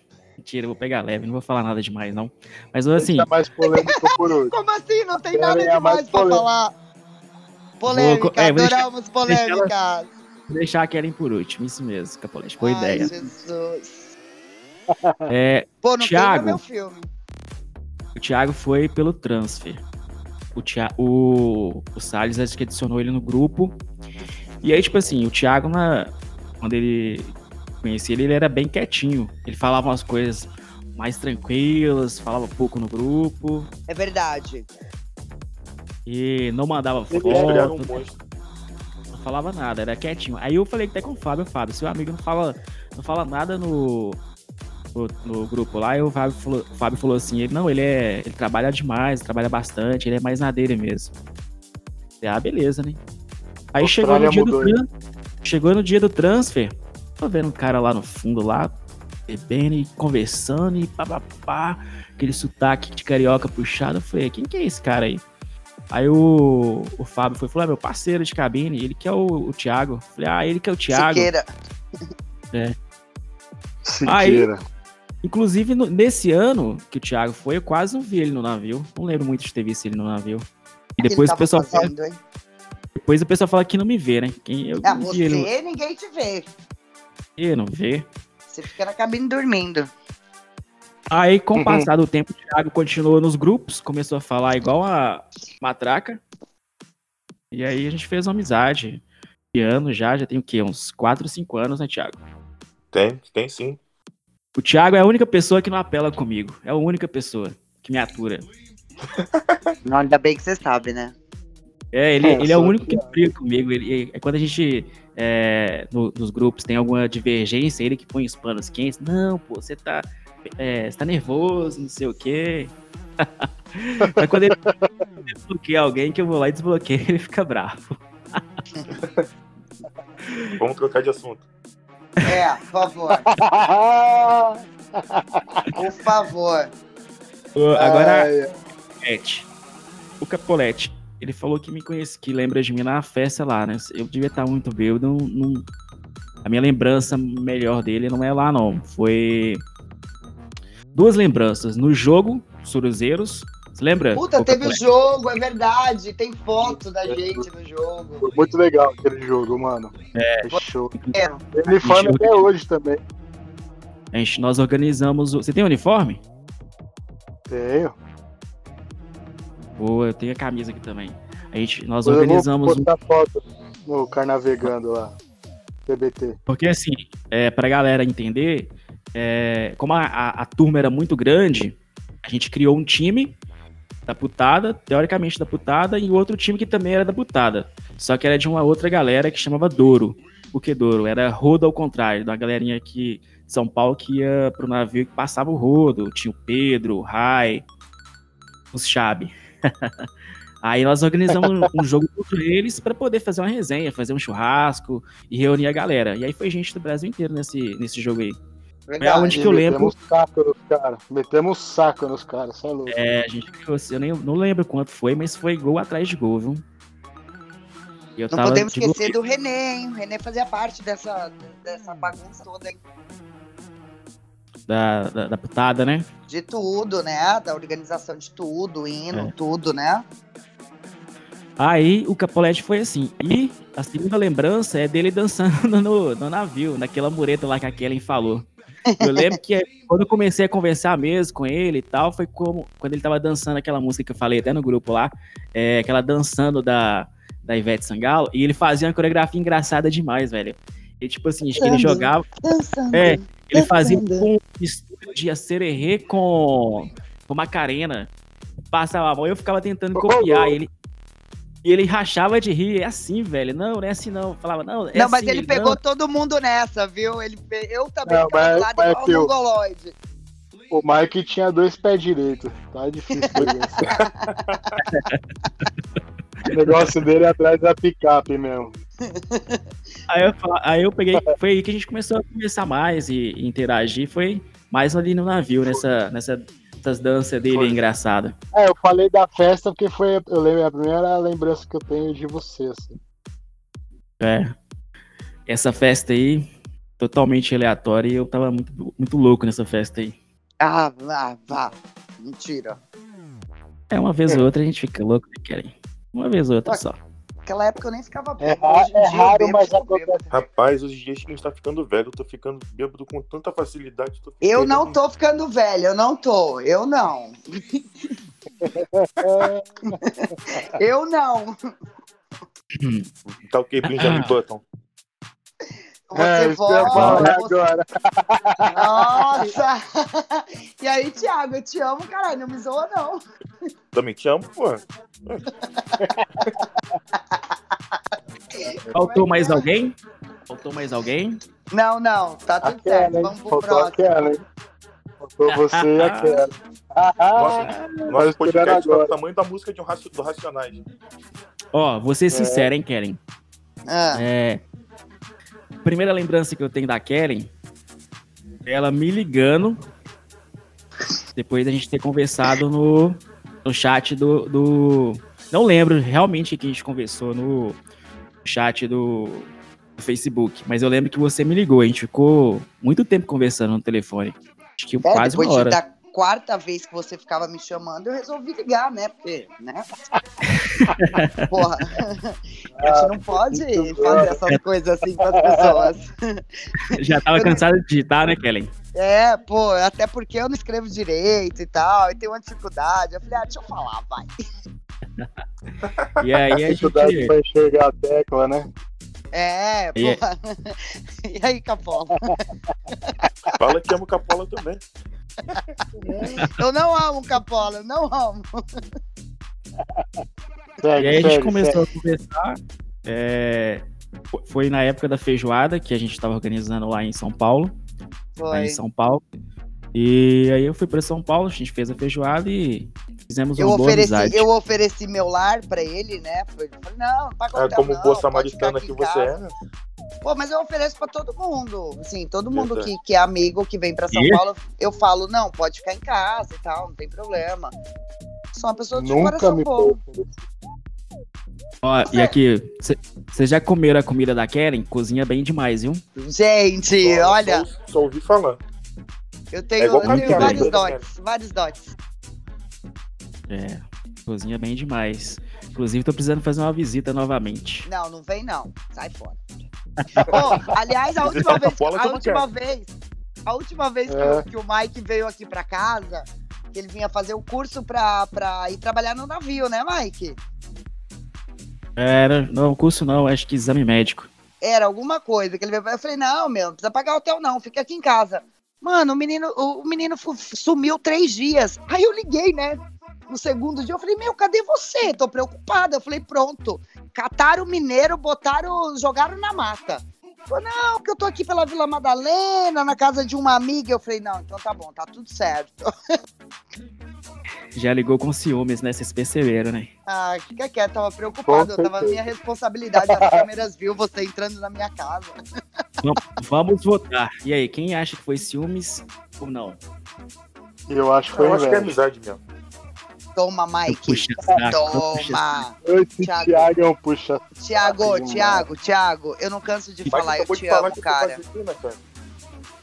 Mentira, eu vou pegar leve, não vou falar nada demais, não. Mas assim, Deixa mais polêmico por hoje. Como assim? Não tem nada é demais pra falar. Polêmica, é, vou deixar- adoramos polêmicas. vou deixar a Kelly por último, isso mesmo, Capolete. Boa Ai, ideia. Jesus. É, Pô, não Thiago. meu filme. o Thiago foi pelo transfer. O, Thia- o, o Salles acho que adicionou ele no grupo. E aí, tipo assim, o Thiago, na, quando ele conheci ele, ele era bem quietinho. Ele falava umas coisas mais tranquilas, falava pouco no grupo. É verdade. E não mandava um foto, não falava nada, era quietinho. Aí eu falei até com o Fábio, Fábio, seu amigo não fala, não fala nada no, no, no grupo lá. E o Fábio falou, o Fábio falou assim, ele, não, ele é. Ele trabalha demais, trabalha bastante, ele é mais na dele mesmo. Falei, Ah, beleza, né? Aí chegou no, dia do mudou, chegou no dia do transfer, tô vendo um cara lá no fundo lá, bebendo e conversando e papapá, aquele sotaque de carioca puxado. Eu falei, quem que é esse cara aí? Aí o, o Fábio foi falou: ah, meu parceiro de cabine, ele que é o, o Thiago. Eu Falei, ah, ele que é o Thiago. Siqueira. Siqueira. Inclusive, no- nesse ano que o Thiago foi, eu quase não vi ele no navio. Não lembro muito de ter visto ele no navio. E depois o pessoal tava fala, fazendo, hein? depois o pessoal fala que não me vê, né? Quem eu Ah, você, ele, ninguém te vê. Ih, não vê. Você fica na cabine dormindo. Aí, com Uhum. o passar do tempo, o Thiago continuou nos grupos, começou a falar igual a matraca. E aí a gente fez uma amizade. De ano já, já tem o quê? Uns 4, 5 anos, né, Thiago? Tem, tem sim. O Thiago é a única pessoa que não apela comigo. É a única pessoa que me atura. Não, [laughs] ainda bem que você sabe, né? É, ele, É, ele é o único que- briga comigo. Ele, é quando a gente, é, no- nos grupos, tem alguma divergência, ele que põe os panos quentes. Não, pô, você tá, é, você tá nervoso, não sei o quê. [laughs] Mas quando ele desbloqueia alguém que eu vou lá e desbloqueio, ele fica bravo. [laughs] Vamos trocar de assunto. É, por favor. [laughs] Por favor. Agora, Ai, Capolete. O Capolete. Ele falou que me conhece, que lembra de mim na festa lá, né? Eu devia estar muito bêbado, não, não- a minha lembrança melhor dele não é lá, não. Foi duas lembranças. No jogo, Suruzeiros, você lembra? Puta, Coca teve o jogo, é verdade. Tem foto da gente no jogo. Foi muito legal aquele jogo, mano. É. Show. É, Tem uniforme até hoje também. A gente, nós organizamos. o- Você tem uniforme? Tenho. Boa, eu tenho a camisa aqui também. A gente, nós eu organizamos vou um postar foto no Carnavegando lá. TBT. Porque assim, é, pra galera entender, é, como a, a- a turma era muito grande, a gente criou um time da putada, teoricamente da putada, e outro time que também era da putada. Só que era de uma outra galera que chamava Douro. Por que Douro? Era rodo ao contrário, da galerinha aqui de São Paulo que ia pro navio que passava o rodo. Tinha o Pedro, o Rai, os Chabe. [laughs] Aí nós organizamos um- jogo contra eles para poder fazer uma resenha, fazer um churrasco e reunir a galera. E aí foi gente do Brasil inteiro nesse, nesse jogo aí. verdade. onde que eu lembro- Metemos saco nos caras. Metemos saco nos caras, é louco. É, a gente criou, eu nem, não lembro quanto foi, mas foi gol atrás de gol, viu? Eu Não tava podemos de esquecer gol- do René, hein? O René fazia parte dessa, dessa bagunça toda aí. Da, da, da putada, né? De tudo, né? Da organização de tudo, hino, É. tudo, né? Aí o Capolete foi assim. E a segunda lembrança é dele dançando [laughs] no, no navio, naquela mureta lá que a Kellen falou. Eu lembro que quando eu comecei a conversar mesmo com ele e tal, foi como quando ele tava dançando aquela música que eu falei até no grupo lá, é, aquela dançando da, da Ivete Sangalo, e ele fazia uma coreografia engraçada demais, velho. E tipo assim, acho que ele jogava, Dançando. É, ele fazia com mistura de acererê com, com Macarena. Passava a mão e eu ficava tentando copiar ele. E ele rachava de rir, é assim, velho. Não, não é assim não. Falava, não, é não, mas assim, ele pegou não. todo mundo nessa, viu? Ele, pe- eu também Não, mas- do lado mas igual mongoloide. O Mike tinha dois pés direitos. Tá difícil. [laughs] O negócio dele é atrás da picape mesmo. [laughs] Aí eu, aí eu peguei, foi aí que a gente começou a conversar mais e, e interagir. Foi mais ali no navio, nessa, nessa, nessas danças dele Foi. engraçada. É, eu falei da festa porque foi eu lembro, a primeira lembrança que eu tenho de você. Assim. É. Essa festa aí, totalmente aleatória, e eu tava muito, muito louco nessa festa aí. Ah, vá, vá. Mentira. É, uma vez ou outra a gente fica louco, né, Kellen? Uma vez ou outra só. Naquela época eu nem ficava É, bêbado. ra- Hoje em é dia raro, bebo, mas acontece. Rapaz, hoje em dias que a gente tá ficando velho, eu tô ficando bêbado com tanta facilidade. tô Eu não tô ficando velho, eu não tô. Eu não. [laughs] eu não. Tá o que, Benjamin Button? Você é, eu ia volta. você- agora. Nossa! [laughs] E aí, Thiago, eu te amo, caralho. Não me zoa, não. Também te amo, pô. [laughs] Faltou mais alguém? Faltou mais alguém? Não, não. Tá tudo Aquela, certo. hein? Vamos pro Faltou próximo. aquela, hein? Faltou você e aquela. [laughs] Nossa, Nosso podcast tá agora. do tamanho da música de um raci- do Racionais. Ó, vou ser sincero, hein, Kellen? Ah, É. Primeira lembrança que eu tenho da Kellen, ela me ligando depois da gente ter conversado no, no chat do, do. Não lembro realmente o que a gente conversou no chat do, do Facebook, mas eu lembro que você me ligou. A gente ficou muito tempo conversando no telefone. Acho que é, quase uma hora. de, da quarta vez que você ficava me chamando, eu resolvi ligar, né? Porque, né? [laughs] Porra, a gente não pode muito fazer essas coisas assim com as pessoas. Já tava cansado de digitar, né, Kellen? É, pô, até porque eu não escrevo direito e tal, e tenho uma dificuldade. Eu falei, ah, deixa eu falar, vai. E aí a Dificuldade gente. pra enxergar a tecla, né? É, E é- porra. [laughs] E aí, Capola? Fala que amo Capola também. [laughs] Eu não amo Capola, eu não amo. [laughs] Segue, E aí a gente começou segue. a conversar. é, fo- Foi na época da feijoada que a gente estava organizando lá em São Paulo. Lá Foi. em São Paulo. E aí eu fui para São Paulo, a gente fez a feijoada e fizemos Eu boa ofereci, eu ofereci meu lar pra ele, né? Falou, não, não paga hotel, como não, boa samaritana que você casa." é, né? Pô, mas eu ofereço pra todo mundo. Assim, todo mundo Verdade. que, que é amigo, que vem pra São E? Paulo, eu falo, não, pode ficar em casa e tal, não tem problema. Sou uma pessoa de Nunca coração me bom. Ó, e aqui, vocês já comeram a comida da Karen? Cozinha bem demais, viu? Gente, olha, Só, só ouvi falar. Eu É tenho, igual eu tenho vários dotes, vários dotes. É, cozinha bem demais. Inclusive, tô precisando fazer uma visita novamente. Não, não vem não. Sai fora. [laughs] Ô, aliás, a última vez, a última vez, a última vez que, É. o, que o Mike veio aqui pra casa, que ele vinha fazer o curso pra, pra ir trabalhar no navio, né, Mike? Era, não, curso não, acho que exame médico. Era alguma coisa que ele veio. Eu falei, não, meu, não precisa pagar hotel, não, fica aqui em casa. Mano, o menino, o, menino sumiu três dias. Aí eu liguei, né? No segundo dia, eu falei, meu, cadê você? Tô preocupada. Eu falei, pronto. Cataram o mineiro, botaram, jogaram na mata. Falou, não, que eu tô aqui pela Vila Madalena, na casa de uma amiga. Eu falei, não, então tá bom, tá tudo certo. [laughs] Já ligou com ciúmes, né? Vocês perceberam, né? Ah, fica quieto, tava preocupado. Com Tava minha responsabilidade. As [laughs] câmeras viu você entrando na minha casa. [laughs] Vam- Vamos votar. E aí, quem acha que foi ciúmes ou não? Eu acho que foi Eu acho que é amizade mesmo. Toma, Mike. Puxa puxa. Toma. Thiago. Thiago é um puxa. Tiago, Saco, Tiago, Tiago, eu não canso de falar, eu te amo, que cara.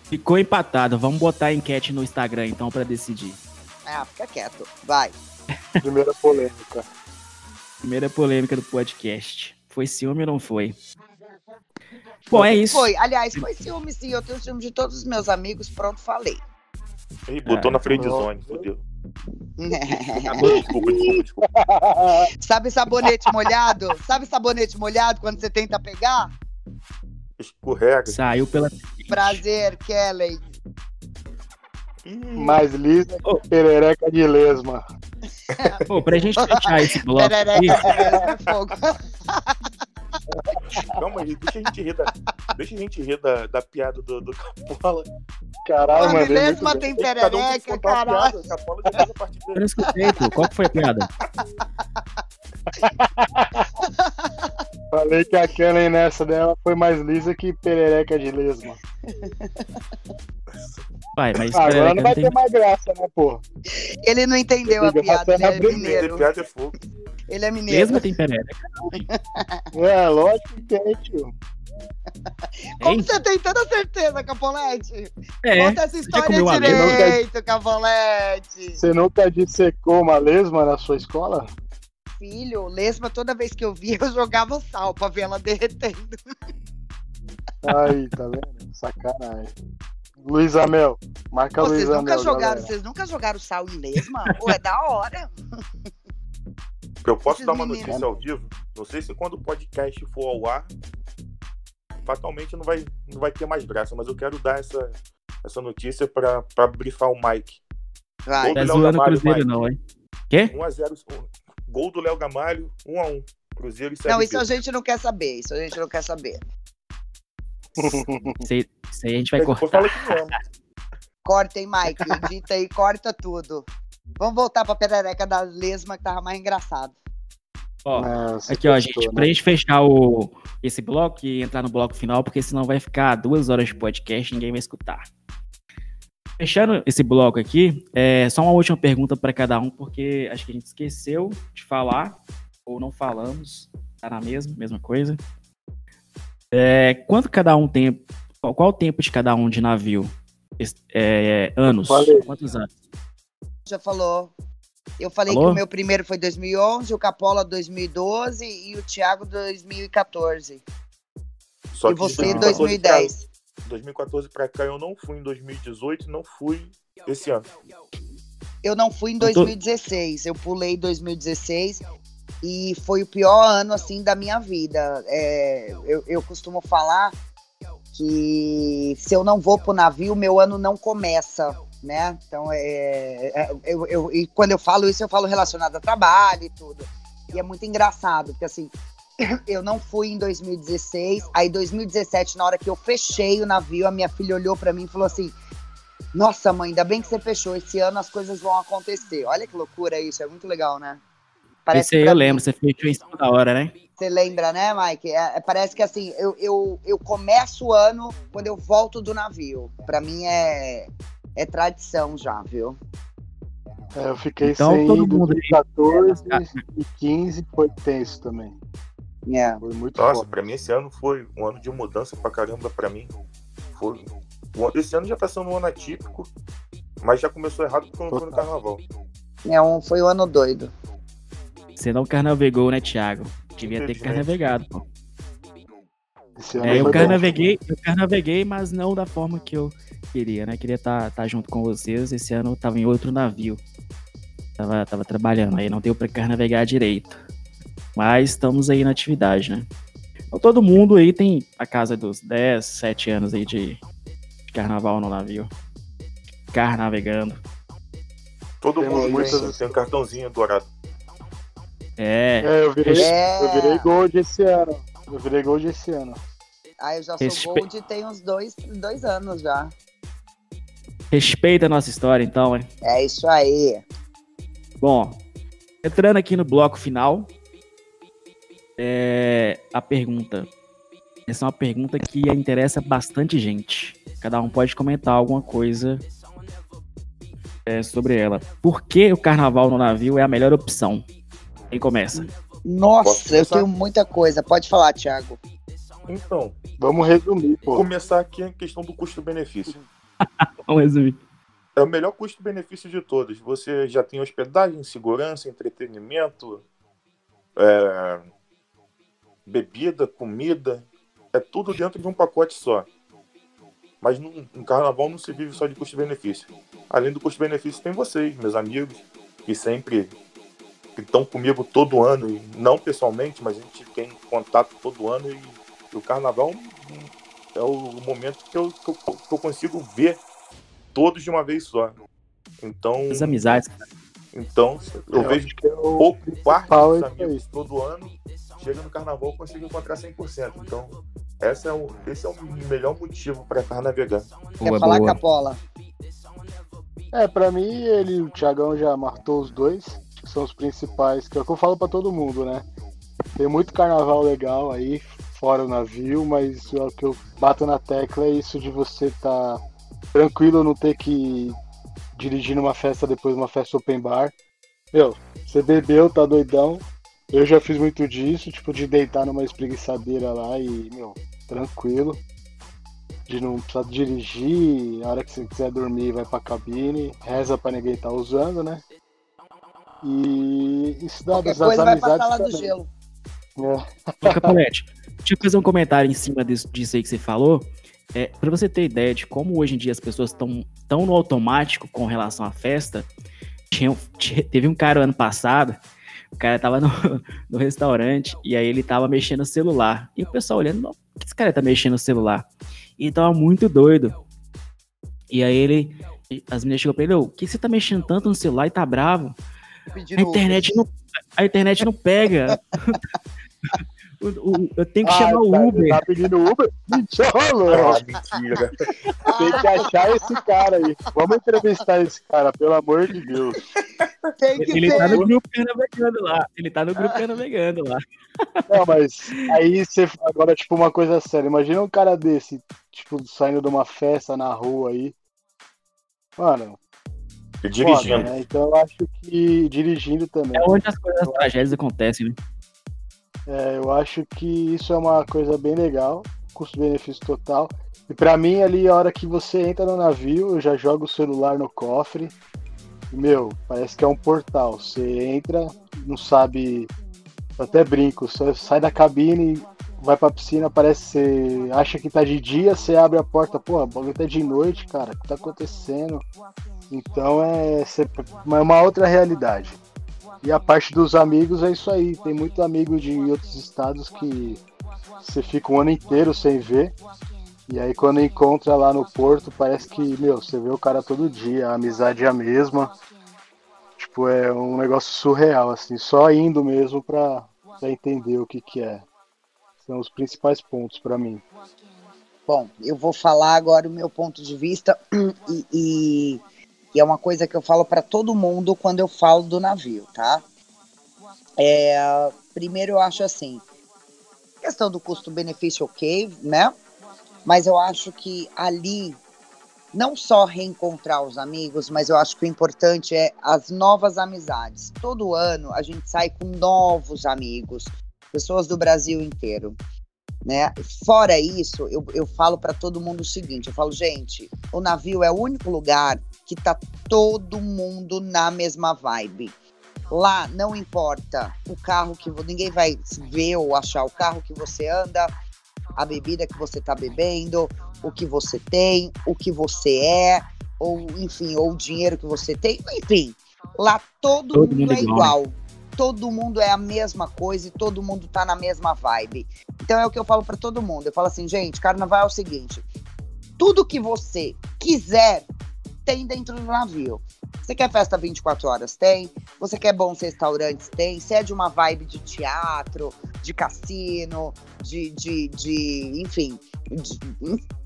Ficou empatado. Vamos botar a enquete no Instagram, então, pra decidir. Ah, fica quieto. Vai. [laughs] Primeira polêmica. Primeira polêmica do podcast. Foi ciúme ou não foi? Bom, é isso. Foi, aliás, foi ciúme sim. Eu tenho ciúme de todos os meus amigos. Pronto, falei. Ih, botou Ah, na zone, fodeu. Desculpa, desculpa, desculpa. Sabe sabonete molhado? Sabe sabonete molhado quando você tenta pegar? Escorrega. Saiu pela. Prazer, Kelly. Mais lisa que perereca de lesma. Pô, pra gente fechar esse bloco Perereca de mesmo é fogo. [laughs] Calma aí, deixa a gente rir da, deixa a gente rir da, da piada do, do Capola. Caralho, Mano, é bem. tem um perereca, uma caralho. piada. Capola já fez a parte eu dele. não escutei, pô. Qual que foi a piada? [laughs] Falei que a Kellen nessa dela foi mais lisa que perereca de lesma. Vai, mas agora não vai tem- ter mais graça, né, pô? Ele não entendeu a piada, é Abreu, mineiro. Piada é fogo. Ele é mineiro. Mesmo tem perereca. [laughs] É, lógico que tem, tio. Como Hein? você tem tanta certeza, Capolete? É. Conta essa história direito, Capolete. Você nunca dissecou uma lesma na sua escola? Filho, lesma, toda vez que eu via, eu jogava sal pra ver ela derretendo. Aí, tá vendo? Sacanagem. Luiz Amel. Marca Pô, Luiz Vocês Amel. nunca jogaram, galera. vocês nunca jogaram sal em lesma? Pô, é da hora. [laughs] Eu posso Esses dar uma meninos. notícia ao vivo? Não sei se quando o podcast for ao ar, fatalmente não vai, não vai ter mais graça, mas eu quero dar essa, essa notícia pra, pra brifar o Mike. Vai. Tá zoando o Gamalho, Cruzeiro, Mike. não, hein? Quê? 1x0. Gol do Léo Gamalho, 1x1. Cruzeiro e Série Não, isso a gente não quer saber. Isso a gente não quer saber. Isso aí, isso aí a gente vai cortar. fala que não. Corta, hein, Mike? Edita aí, corta tudo. Vamos voltar pra perereca da lesma, que tava mais engraçado. Ó, Nossa, aqui, ó, gente, né? pra gente fechar o, esse bloco e entrar no bloco final, porque senão vai ficar duas horas de podcast e ninguém vai escutar. Fechando esse bloco aqui, é só uma última pergunta para cada um, porque acho que a gente esqueceu de falar, ou não falamos, tá na mesma, mesma coisa. É, quanto cada um tem, qual, qual o tempo de cada um de navio? Es- é, anos, quantos anos? Já falou. Eu falei Falou? que o meu primeiro foi 2011, o Capola 2012 e o Thiago 2014. Só e que você de 2010. 2014 pra cá eu não fui em 2018 não fui esse ano. Eu não fui em Eu tô- 2016. Eu pulei 2016 e foi o pior ano assim da minha vida. É, eu, eu costumo falar que se eu não vou pro navio, meu ano não começa, né? Então é, é- eu, eu- e quando eu falo isso, eu falo relacionado a trabalho e tudo. E é muito engraçado, porque assim, [coughs] eu não fui em 2016, aí 2017, na hora que eu fechei o navio, a minha filha olhou pra mim e falou assim: nossa, mãe, ainda bem que você fechou. Esse ano as coisas vão acontecer. Olha que loucura isso, é muito legal, né? Esse aí eu mim- lembro, você fechou em cima da hora, né? Você lembra, né, Mike? É- é- parece que assim, eu, eu, eu começo o ano quando eu volto do navio. Pra mim é, é tradição já, viu? É, eu fiquei Então, sem todo mundo aí- 2014 e 15 foi tenso também. É. Foi muito Nossa, foda. pra mim esse ano foi um ano de mudança pra caramba pra mim. Foi. Esse ano já tá sendo um ano atípico, mas já começou errado porque eu não fui no carnaval. É um, foi um ano doido. Você não carnavegou, né, Thiago? Devia ter carnavegado, pô. Esse ano É, eu bom. carnaveguei, eu carnaveguei, mas não da forma que eu queria, né? Queria estar junto com vocês. Esse ano eu tava em outro navio. Tava, tava trabalhando, aí não deu pra carnavegar direito. Mas estamos aí na atividade, né? Então, todo mundo aí tem a casa dos 10, 7 anos aí de, de carnaval no navio. Carnavegando. Todo Temos mundo muitas- tem, tem um cartãozinho dourado. É, É, eu virei, É. eu virei gold esse ano. Eu virei gold esse ano. Ah, eu já sou Respe- gold tem uns dois, dois anos já. respeita a nossa história então, hein? É isso aí. Bom, entrando aqui no bloco final, é a pergunta. Essa é uma pergunta que interessa bastante gente. Cada um pode comentar alguma coisa é, sobre ela. Por que o carnaval no navio é a melhor opção? Quem começa? Nossa, eu tenho muita coisa. Pode falar, Thiago. Então, Vamos resumir, vou pô. começar aqui a questão do custo-benefício. [laughs] Vamos resumir. É o melhor custo-benefício de todos. Você já tem hospedagem, segurança, entretenimento, é, bebida, comida. É tudo dentro de um pacote só. Mas no, no carnaval não se vive só de custo-benefício. Além do custo-benefício, tem vocês, meus amigos, que sempre que estão comigo todo ano, e não pessoalmente, mas a gente tem contato todo ano. E, e o carnaval é o momento que eu, que eu, que eu consigo ver todos de uma vez só. Então, As amizades. então eu Eu vejo que é o pouco parte dos é isso amigos todo ano. Chega no carnaval eu consigo encontrar 100%. Então, essa é o, esse é o melhor motivo para carnavegar. Quer Boa, falar, boa. Capola? É, pra mim, ele, o Thiagão já matou os dois, são os principais, que é o que eu falo pra todo mundo, né? Tem muito carnaval legal aí, fora o navio, mas o que eu bato na tecla é isso de você tá tranquilo, não ter que dirigir numa festa depois uma festa open bar. Meu, você bebeu, tá doidão. Eu já fiz muito disso, tipo, de deitar numa espreguiçadeira lá e, meu, tranquilo. De não precisar dirigir, a hora que você quiser dormir, vai pra cabine, reza pra ninguém tá usando, né? E isso dá das coisa vai pra amizades sala do gelo. É. Capolete, deixa eu fazer um comentário em cima disso, disso aí que você falou. É, para você ter ideia de como hoje em dia as pessoas estão tão no automático com relação à festa, tinha, tinha- teve um cara ano passado, o cara tava no, [laughs] no restaurante e aí ele tava mexendo no celular. E o pessoal olhando, "Não, por que esse cara tá mexendo no celular? E ele tava muito doido. E aí ele, as meninas chegou pra ele, "Ô, o que você tá mexendo tanto no celular e tá bravo? A internet não, a internet não pega. [laughs] O- o- eu tenho que Ah, chamar o tá, Uber. Tá pedindo Uber? [laughs] Mentira, Ah, [laughs] mentira. Tem que achar esse cara aí. Vamos entrevistar esse cara, pelo amor de Deus. Tem que Ele ter. tá no grupo navegando lá. Ele tá no grupo navegando lá. Não, mas aí você. Agora, tipo, uma coisa séria. Imagina um cara desse, tipo, saindo de uma festa na rua aí. Mano, Dirigindo. foda, né? Então eu acho que dirigindo também. É onde as coisas, as tragédias acontecem, né? É, eu acho que isso é uma coisa bem legal, custo-benefício total. E pra mim, ali, a hora que você entra no navio, eu já jogo o celular no cofre. E, meu, parece que é um portal. Você entra, não sabe. Eu até brinco, você sai da cabine, vai pra piscina, parece que você acha que tá de dia, você abre a porta, pô, o bagulho tá de noite, cara, o que tá acontecendo? Então é, uma outra realidade. E a parte dos amigos é isso aí. Tem muito amigo de outros estados que você fica um ano inteiro sem ver. E aí quando encontra lá no Porto, parece que, meu, você vê o cara todo dia, a amizade é a mesma. Tipo, é um negócio surreal, assim, só indo mesmo pra, pra entender o que que é. São os principais pontos pra mim. Bom, eu vou falar agora o meu ponto de vista [clears throat] e, e- e é uma coisa que eu falo para todo mundo quando eu falo do navio, tá? É, primeiro eu acho assim, questão do custo-benefício ok, né? Mas eu acho que ali não só reencontrar os amigos, mas eu acho que o importante é as novas amizades. Todo ano a gente sai com novos amigos, pessoas do Brasil inteiro. Né? Fora isso, eu, eu falo para todo mundo o seguinte: eu falo, gente, o navio é o único lugar que tá todo mundo na mesma vibe. Lá não importa o carro que ninguém vai ver ou achar o carro que você anda, a bebida que você tá bebendo, o que você tem, o que você é, ou enfim, ou o dinheiro que você tem, enfim. Lá todo, todo mundo, mundo, é igual. igual. Todo mundo é a mesma coisa e todo mundo tá na mesma vibe. Então é o que eu falo para todo mundo. Eu falo assim, gente, carnaval é o seguinte: tudo que você quiser tem dentro do navio. Você quer festa 24 horas? Tem. Você quer bons restaurantes? Tem. Você é de uma vibe de teatro, de cassino, de, de, de enfim, de,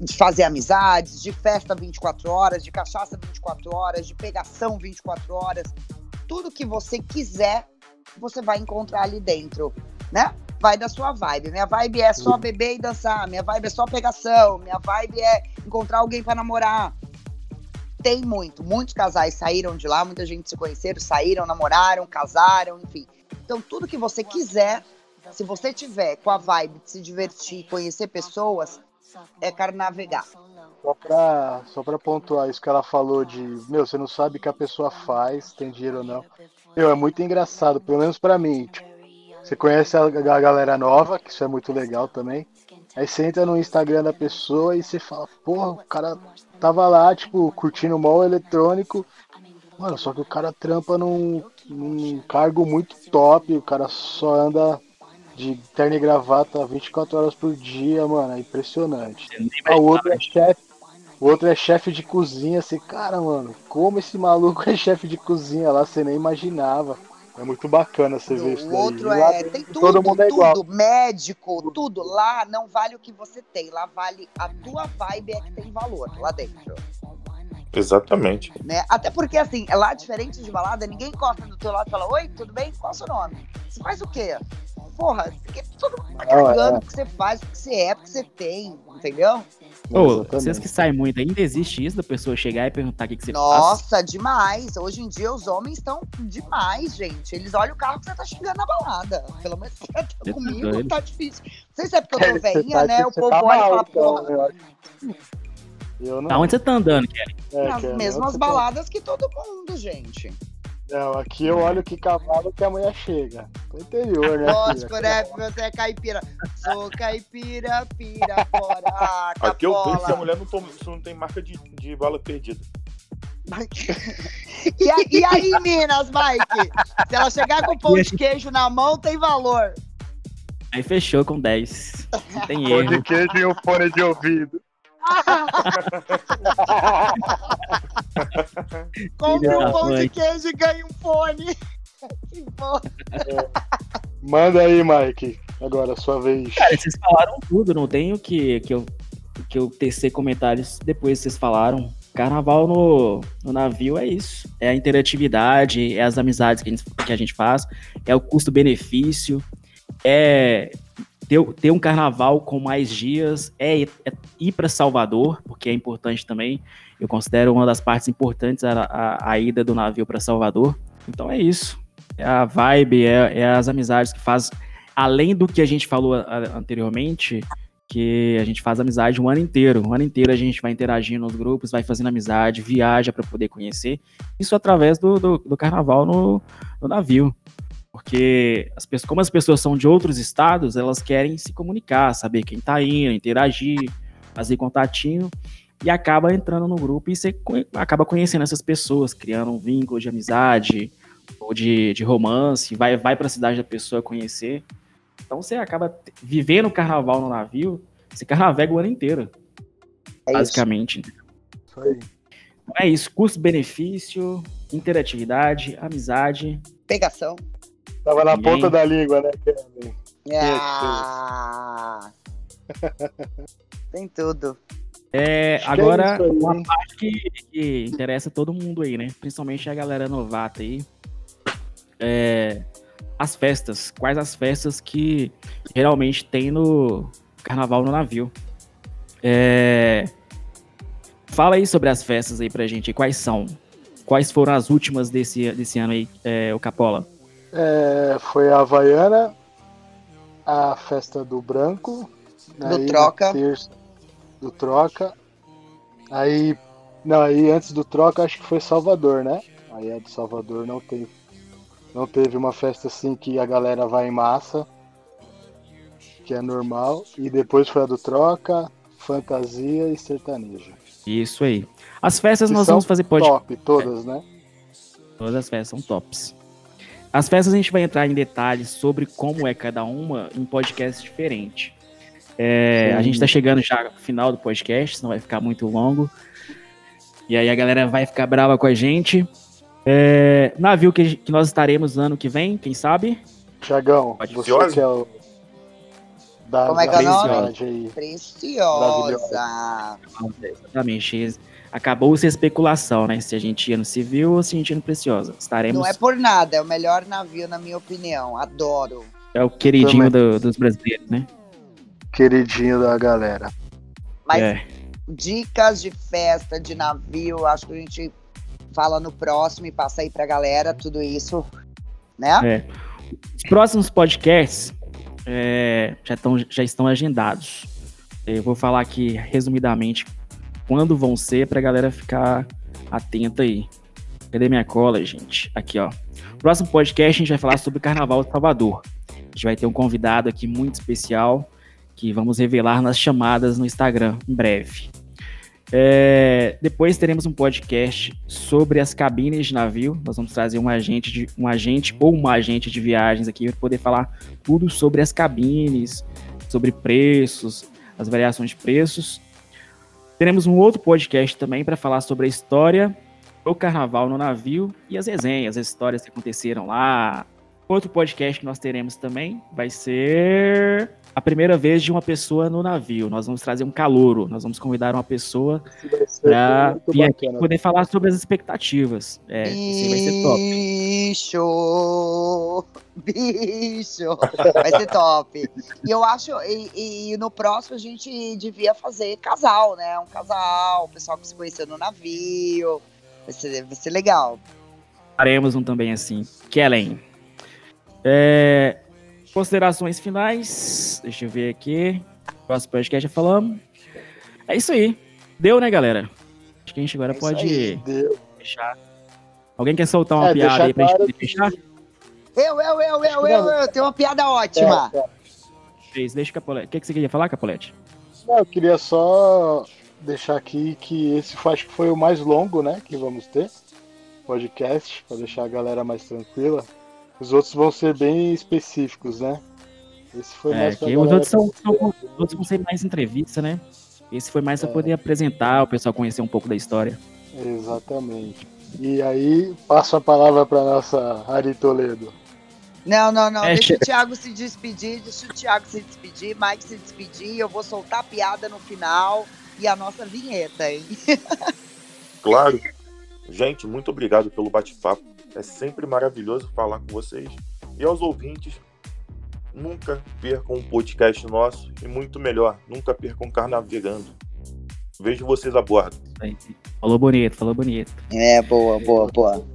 de, fazer amizades, de festa 24 horas, de cachaça 24 horas, de pegação 24 horas. Tudo que você quiser, você vai encontrar ali dentro, né? Vai da sua vibe. Minha vibe é só beber e dançar. Minha vibe é só pegação. Minha vibe é encontrar alguém para namorar tem muito. Muitos casais saíram de lá, muita gente se conheceram, saíram, namoraram, casaram, enfim. Então, tudo que você quiser, se você tiver com a vibe de se divertir, conhecer pessoas, é carnavegar. Só pra, só pra pontuar isso que ela falou de, meu, você não sabe o que a pessoa faz, tem dinheiro ou não. Meu, é muito engraçado, pelo menos para mim. Tipo, você conhece a, a galera nova, que isso é muito legal também. Aí você entra no Instagram da pessoa e você fala, porra, o cara tava lá, tipo, curtindo o mall eletrônico. Mano, só que o cara trampa num, num cargo muito top, o cara só anda de terno e gravata 24 horas por dia, mano, é impressionante. Ah, o outro é chefe. O outro é chefe de cozinha, assim, cara, mano, como esse maluco [laughs] é chefe de cozinha lá, você nem imaginava. É muito bacana você ver isso. O outro é. Tem tudo, todo mundo é tudo. Igual. Médico, tudo. Lá não vale o que você tem. Lá vale a tua vibe é que tem valor lá dentro. Exatamente. Né? Até porque, assim, é lá diferente de balada, ninguém encosta do teu lado e fala: Oi, tudo bem? Qual é o seu nome? Você faz o quê? Porra, todo mundo tá carregando o que você faz, o que você é, o que você tem, entendeu? Ô, vocês que saem muito, ainda existe isso da pessoa chegar e perguntar o que, que você Nossa, faz? Nossa, demais. Hoje em dia os homens estão demais, gente. Eles olham o carro que você tá xingando na balada. Pelo menos [laughs] você tá você comigo, tá, tá difícil. Não sei se é porque eu tô [laughs] velhinha, tá, né? O povo tá olha e fala, porra. Eu não. Aonde você tá andando, Kelly? É, Nas mesmas baladas tá... que todo mundo, gente. Não, aqui eu olho que cavalo que a mulher chega. No interior, né? Lógico, né? Você é caipira. Sou caipira, pira, fora. Ah, aqui eu vejo que a mulher não, toma, não tem marca de, de bala perdida. [laughs] e, aí, e aí, Minas, Mike? Se ela chegar com pão de queijo na mão, tem valor. Aí fechou com 10. Não tem erro. Pão de queijo e um fone de ouvido. [laughs] Compre um pão de queijo e ganhe um fone. [laughs] que bom. É. Manda aí, Mike. Agora, sua vez. Cara, vocês falaram tudo, não tenho que, que eu, que eu tecer comentários depois vocês falaram. Carnaval no, no navio é isso. É a interatividade, é as amizades que a gente, que a gente faz, é o custo-benefício, é ter, ter um carnaval com mais dias, é, é ir para Salvador, porque é importante também. Eu considero uma das partes importantes a, a, a ida do navio para Salvador. Então é isso. É a vibe, é, é, as amizades que faz. Além do que a gente falou anteriormente, que a gente faz amizade o ano inteiro. O ano inteiro a gente vai interagindo nos grupos, vai fazendo amizade, viaja para poder conhecer. Isso através do, do, do carnaval no, no navio. Porque as pessoas, como as pessoas são de outros estados, elas querem se comunicar, saber quem tá indo, interagir, fazer contatinho e acaba entrando no grupo e você acaba conhecendo essas pessoas, criando um vínculo de amizade ou de, de romance, vai, vai para a cidade da pessoa conhecer. Então você acaba vivendo o carnaval no navio, você carnavega o ano inteiro. É basicamente. Isso. aí. Então é isso, custo-benefício, interatividade, amizade. Pegação. Tava na Ninguém... ponta da língua, né, Kevin? Ah. [laughs] Tem tudo. É, é agora, é aí, uma parte que, que, interessa todo mundo aí, né? Principalmente a galera novata aí. É, as festas. Quais as festas que geralmente tem no carnaval no navio? É, Fala aí sobre as festas aí pra gente. Quais são? Quais foram as últimas desse, desse ano aí, é, o Capola? É, foi a Havaiana, a festa do Branco. Do Troca. terça- do Troca. Aí. Não, aí antes do Troca acho que foi Salvador, né? Aí a de Salvador não teve. Não teve uma festa assim que a galera vai em massa. Que é normal. E depois foi a do Troca, Fantasia e Sertanejo. Isso aí. As festas Que nós vamos fazer podcast. Top, todas, né? Todas as festas são tops. As festas a gente vai entrar em detalhes sobre como é cada uma em podcast diferente. É, a gente está chegando já no final do podcast, senão vai ficar muito longo. E aí a galera vai ficar brava com a gente. É, navio que, que nós estaremos ano que vem, quem sabe? Tiagão, você ser. que é o. Da, Como é que da é o nome? Preciosa. Exatamente. Acabou-se a especulação, né? Se a gente ia no civil ou se a gente ia no Preciosa. Estaremos. Não é por nada, é o melhor navio, na minha opinião. Adoro. É o queridinho do- dos brasileiros, né? Queridinho da galera. Mas É. dicas de festa, de navio, acho que a gente fala no próximo e passa aí pra galera tudo isso, né? É. Os próximos podcasts é, já, tão, já estão agendados. Eu vou falar aqui resumidamente quando vão ser pra galera ficar atenta aí. Cadê minha cola, gente? Aqui, ó. Próximo podcast a gente vai falar sobre o Carnaval de Salvador. A gente vai ter um convidado aqui muito especial que vamos revelar nas chamadas no Instagram em breve. É, depois teremos um podcast sobre as cabines de navio. Nós vamos trazer um agente, de, um agente ou uma agente de viagens aqui para poder falar tudo sobre as cabines, sobre preços, as variações de preços. Teremos um outro podcast também para falar sobre a história do carnaval no navio e as resenhas, as histórias que aconteceram lá. Outro podcast que nós teremos também vai ser a primeira vez de uma pessoa no navio. Nós vamos trazer um calouro, nós vamos convidar uma pessoa para poder falar sobre as expectativas. É, esse vai ser top. Bicho! Bicho! Vai ser top. E eu acho, e, e no próximo a gente devia fazer casal, né? Um casal, o pessoal que se conheceu no navio. Vai ser, vai ser legal. Faremos um também assim. Kellen. É, considerações finais. Deixa eu ver aqui. Próximo podcast já falamos. É isso aí. Deu, né, galera? Acho que a gente agora É pode aí. Fechar. Alguém quer soltar uma É, piada aí pra claro gente poder fechar? Eu, eu, eu, eu, eu, eu, tenho uma piada ótima. É, é. Fez, deixa o Capolete. O que, que você queria falar, Capolete? Não, eu queria só deixar aqui que esse foi, acho que foi o mais longo, né? Que vamos ter. Podcast, para deixar a galera mais tranquila. Os outros vão ser bem específicos, né? Esse foi É, que os outros, são, são- os outros vão ser mais entrevista, né? Esse foi mais pra poder apresentar, o pessoal conhecer um pouco da história. Exatamente. E aí, passo a palavra para nossa Ari Toledo. Não, não, não. É, deixa o Thiago se despedir, deixa o Thiago se despedir, Mike se despedir. Eu vou soltar a piada no final e a nossa vinheta, hein? [laughs] Claro. Gente, muito obrigado pelo bate-papo. É sempre maravilhoso falar com vocês. E aos ouvintes, nunca percam um podcast nosso e muito melhor, nunca percam Carnavegando. Vejo vocês a bordo. Falou bonito, falou bonito. É, boa, boa, boa.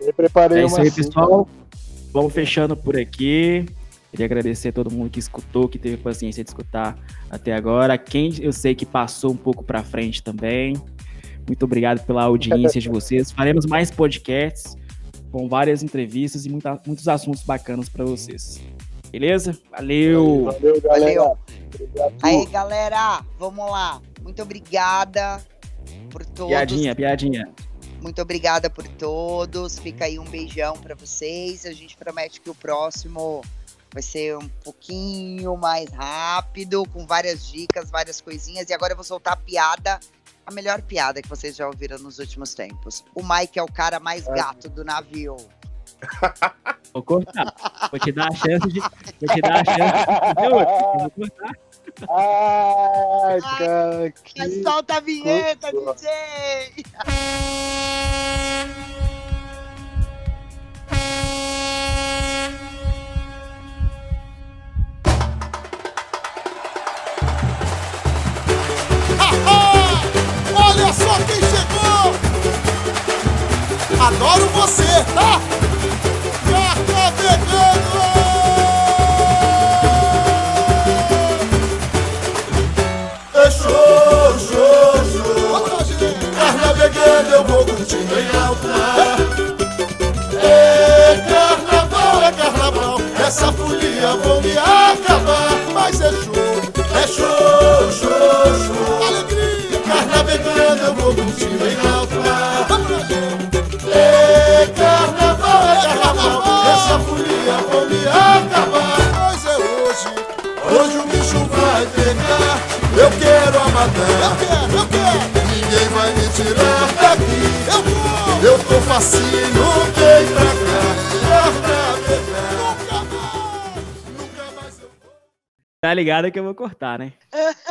Eu preparei É uma isso aí, pessoal. Vamos fechando por aqui. Queria agradecer a todo mundo que escutou, que teve paciência de escutar até agora. Quem eu sei que passou um pouco pra frente também. Muito obrigado pela audiência de vocês. Faremos mais podcasts com várias entrevistas e muita- muitos assuntos bacanas pra vocês. Beleza? Valeu! Valeu, galera. Valeu. Obrigado. Aí, galera, vamos lá. Muito obrigada por todos. Piadinha, piadinha. Muito obrigada por todos. Fica aí um beijão pra vocês. A gente promete que o próximo vai ser um pouquinho mais rápido, com várias dicas, várias coisinhas. E agora eu vou soltar a piada, a melhor piada que vocês já ouviram nos últimos tempos. O Mike é o cara mais gato do navio. [laughs] Vou cortar. Vou te dar a chance de. Vou te dar a chance de. Vou cortar. Ai, cara, que... Mas solta a vinheta, gostoso. DJ! [laughs] Só quem chegou! Adoro você, tá? Carta vegana! É show, show, show! Carta vegana, eu vou curtir em alta. É carnaval, é carnaval. Essa folia vou me acabar. Mas é show, é show, show, show. Vegana eu vou alto mar. É carnaval, é carnaval. Essa folia vou me acabar. Mas é hoje, hoje o bicho vai pegar. Eu quero a matar. Eu quero, eu quero. Ninguém vai me tirar daqui. Eu vou. Eu tô facinho, vem pra cá. Carna vegana. Nunca mais, nunca mais eu vou. Tá ligado que eu vou cortar, né?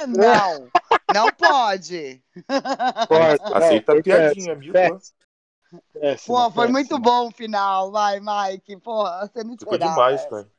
Não, não pode. Pode, Aceita não, a piadinha, péssimo, viu? Pô, foi péssimo. muito bom o final. Vai, Mike. Porra, você não Ficou esperava demais, cara.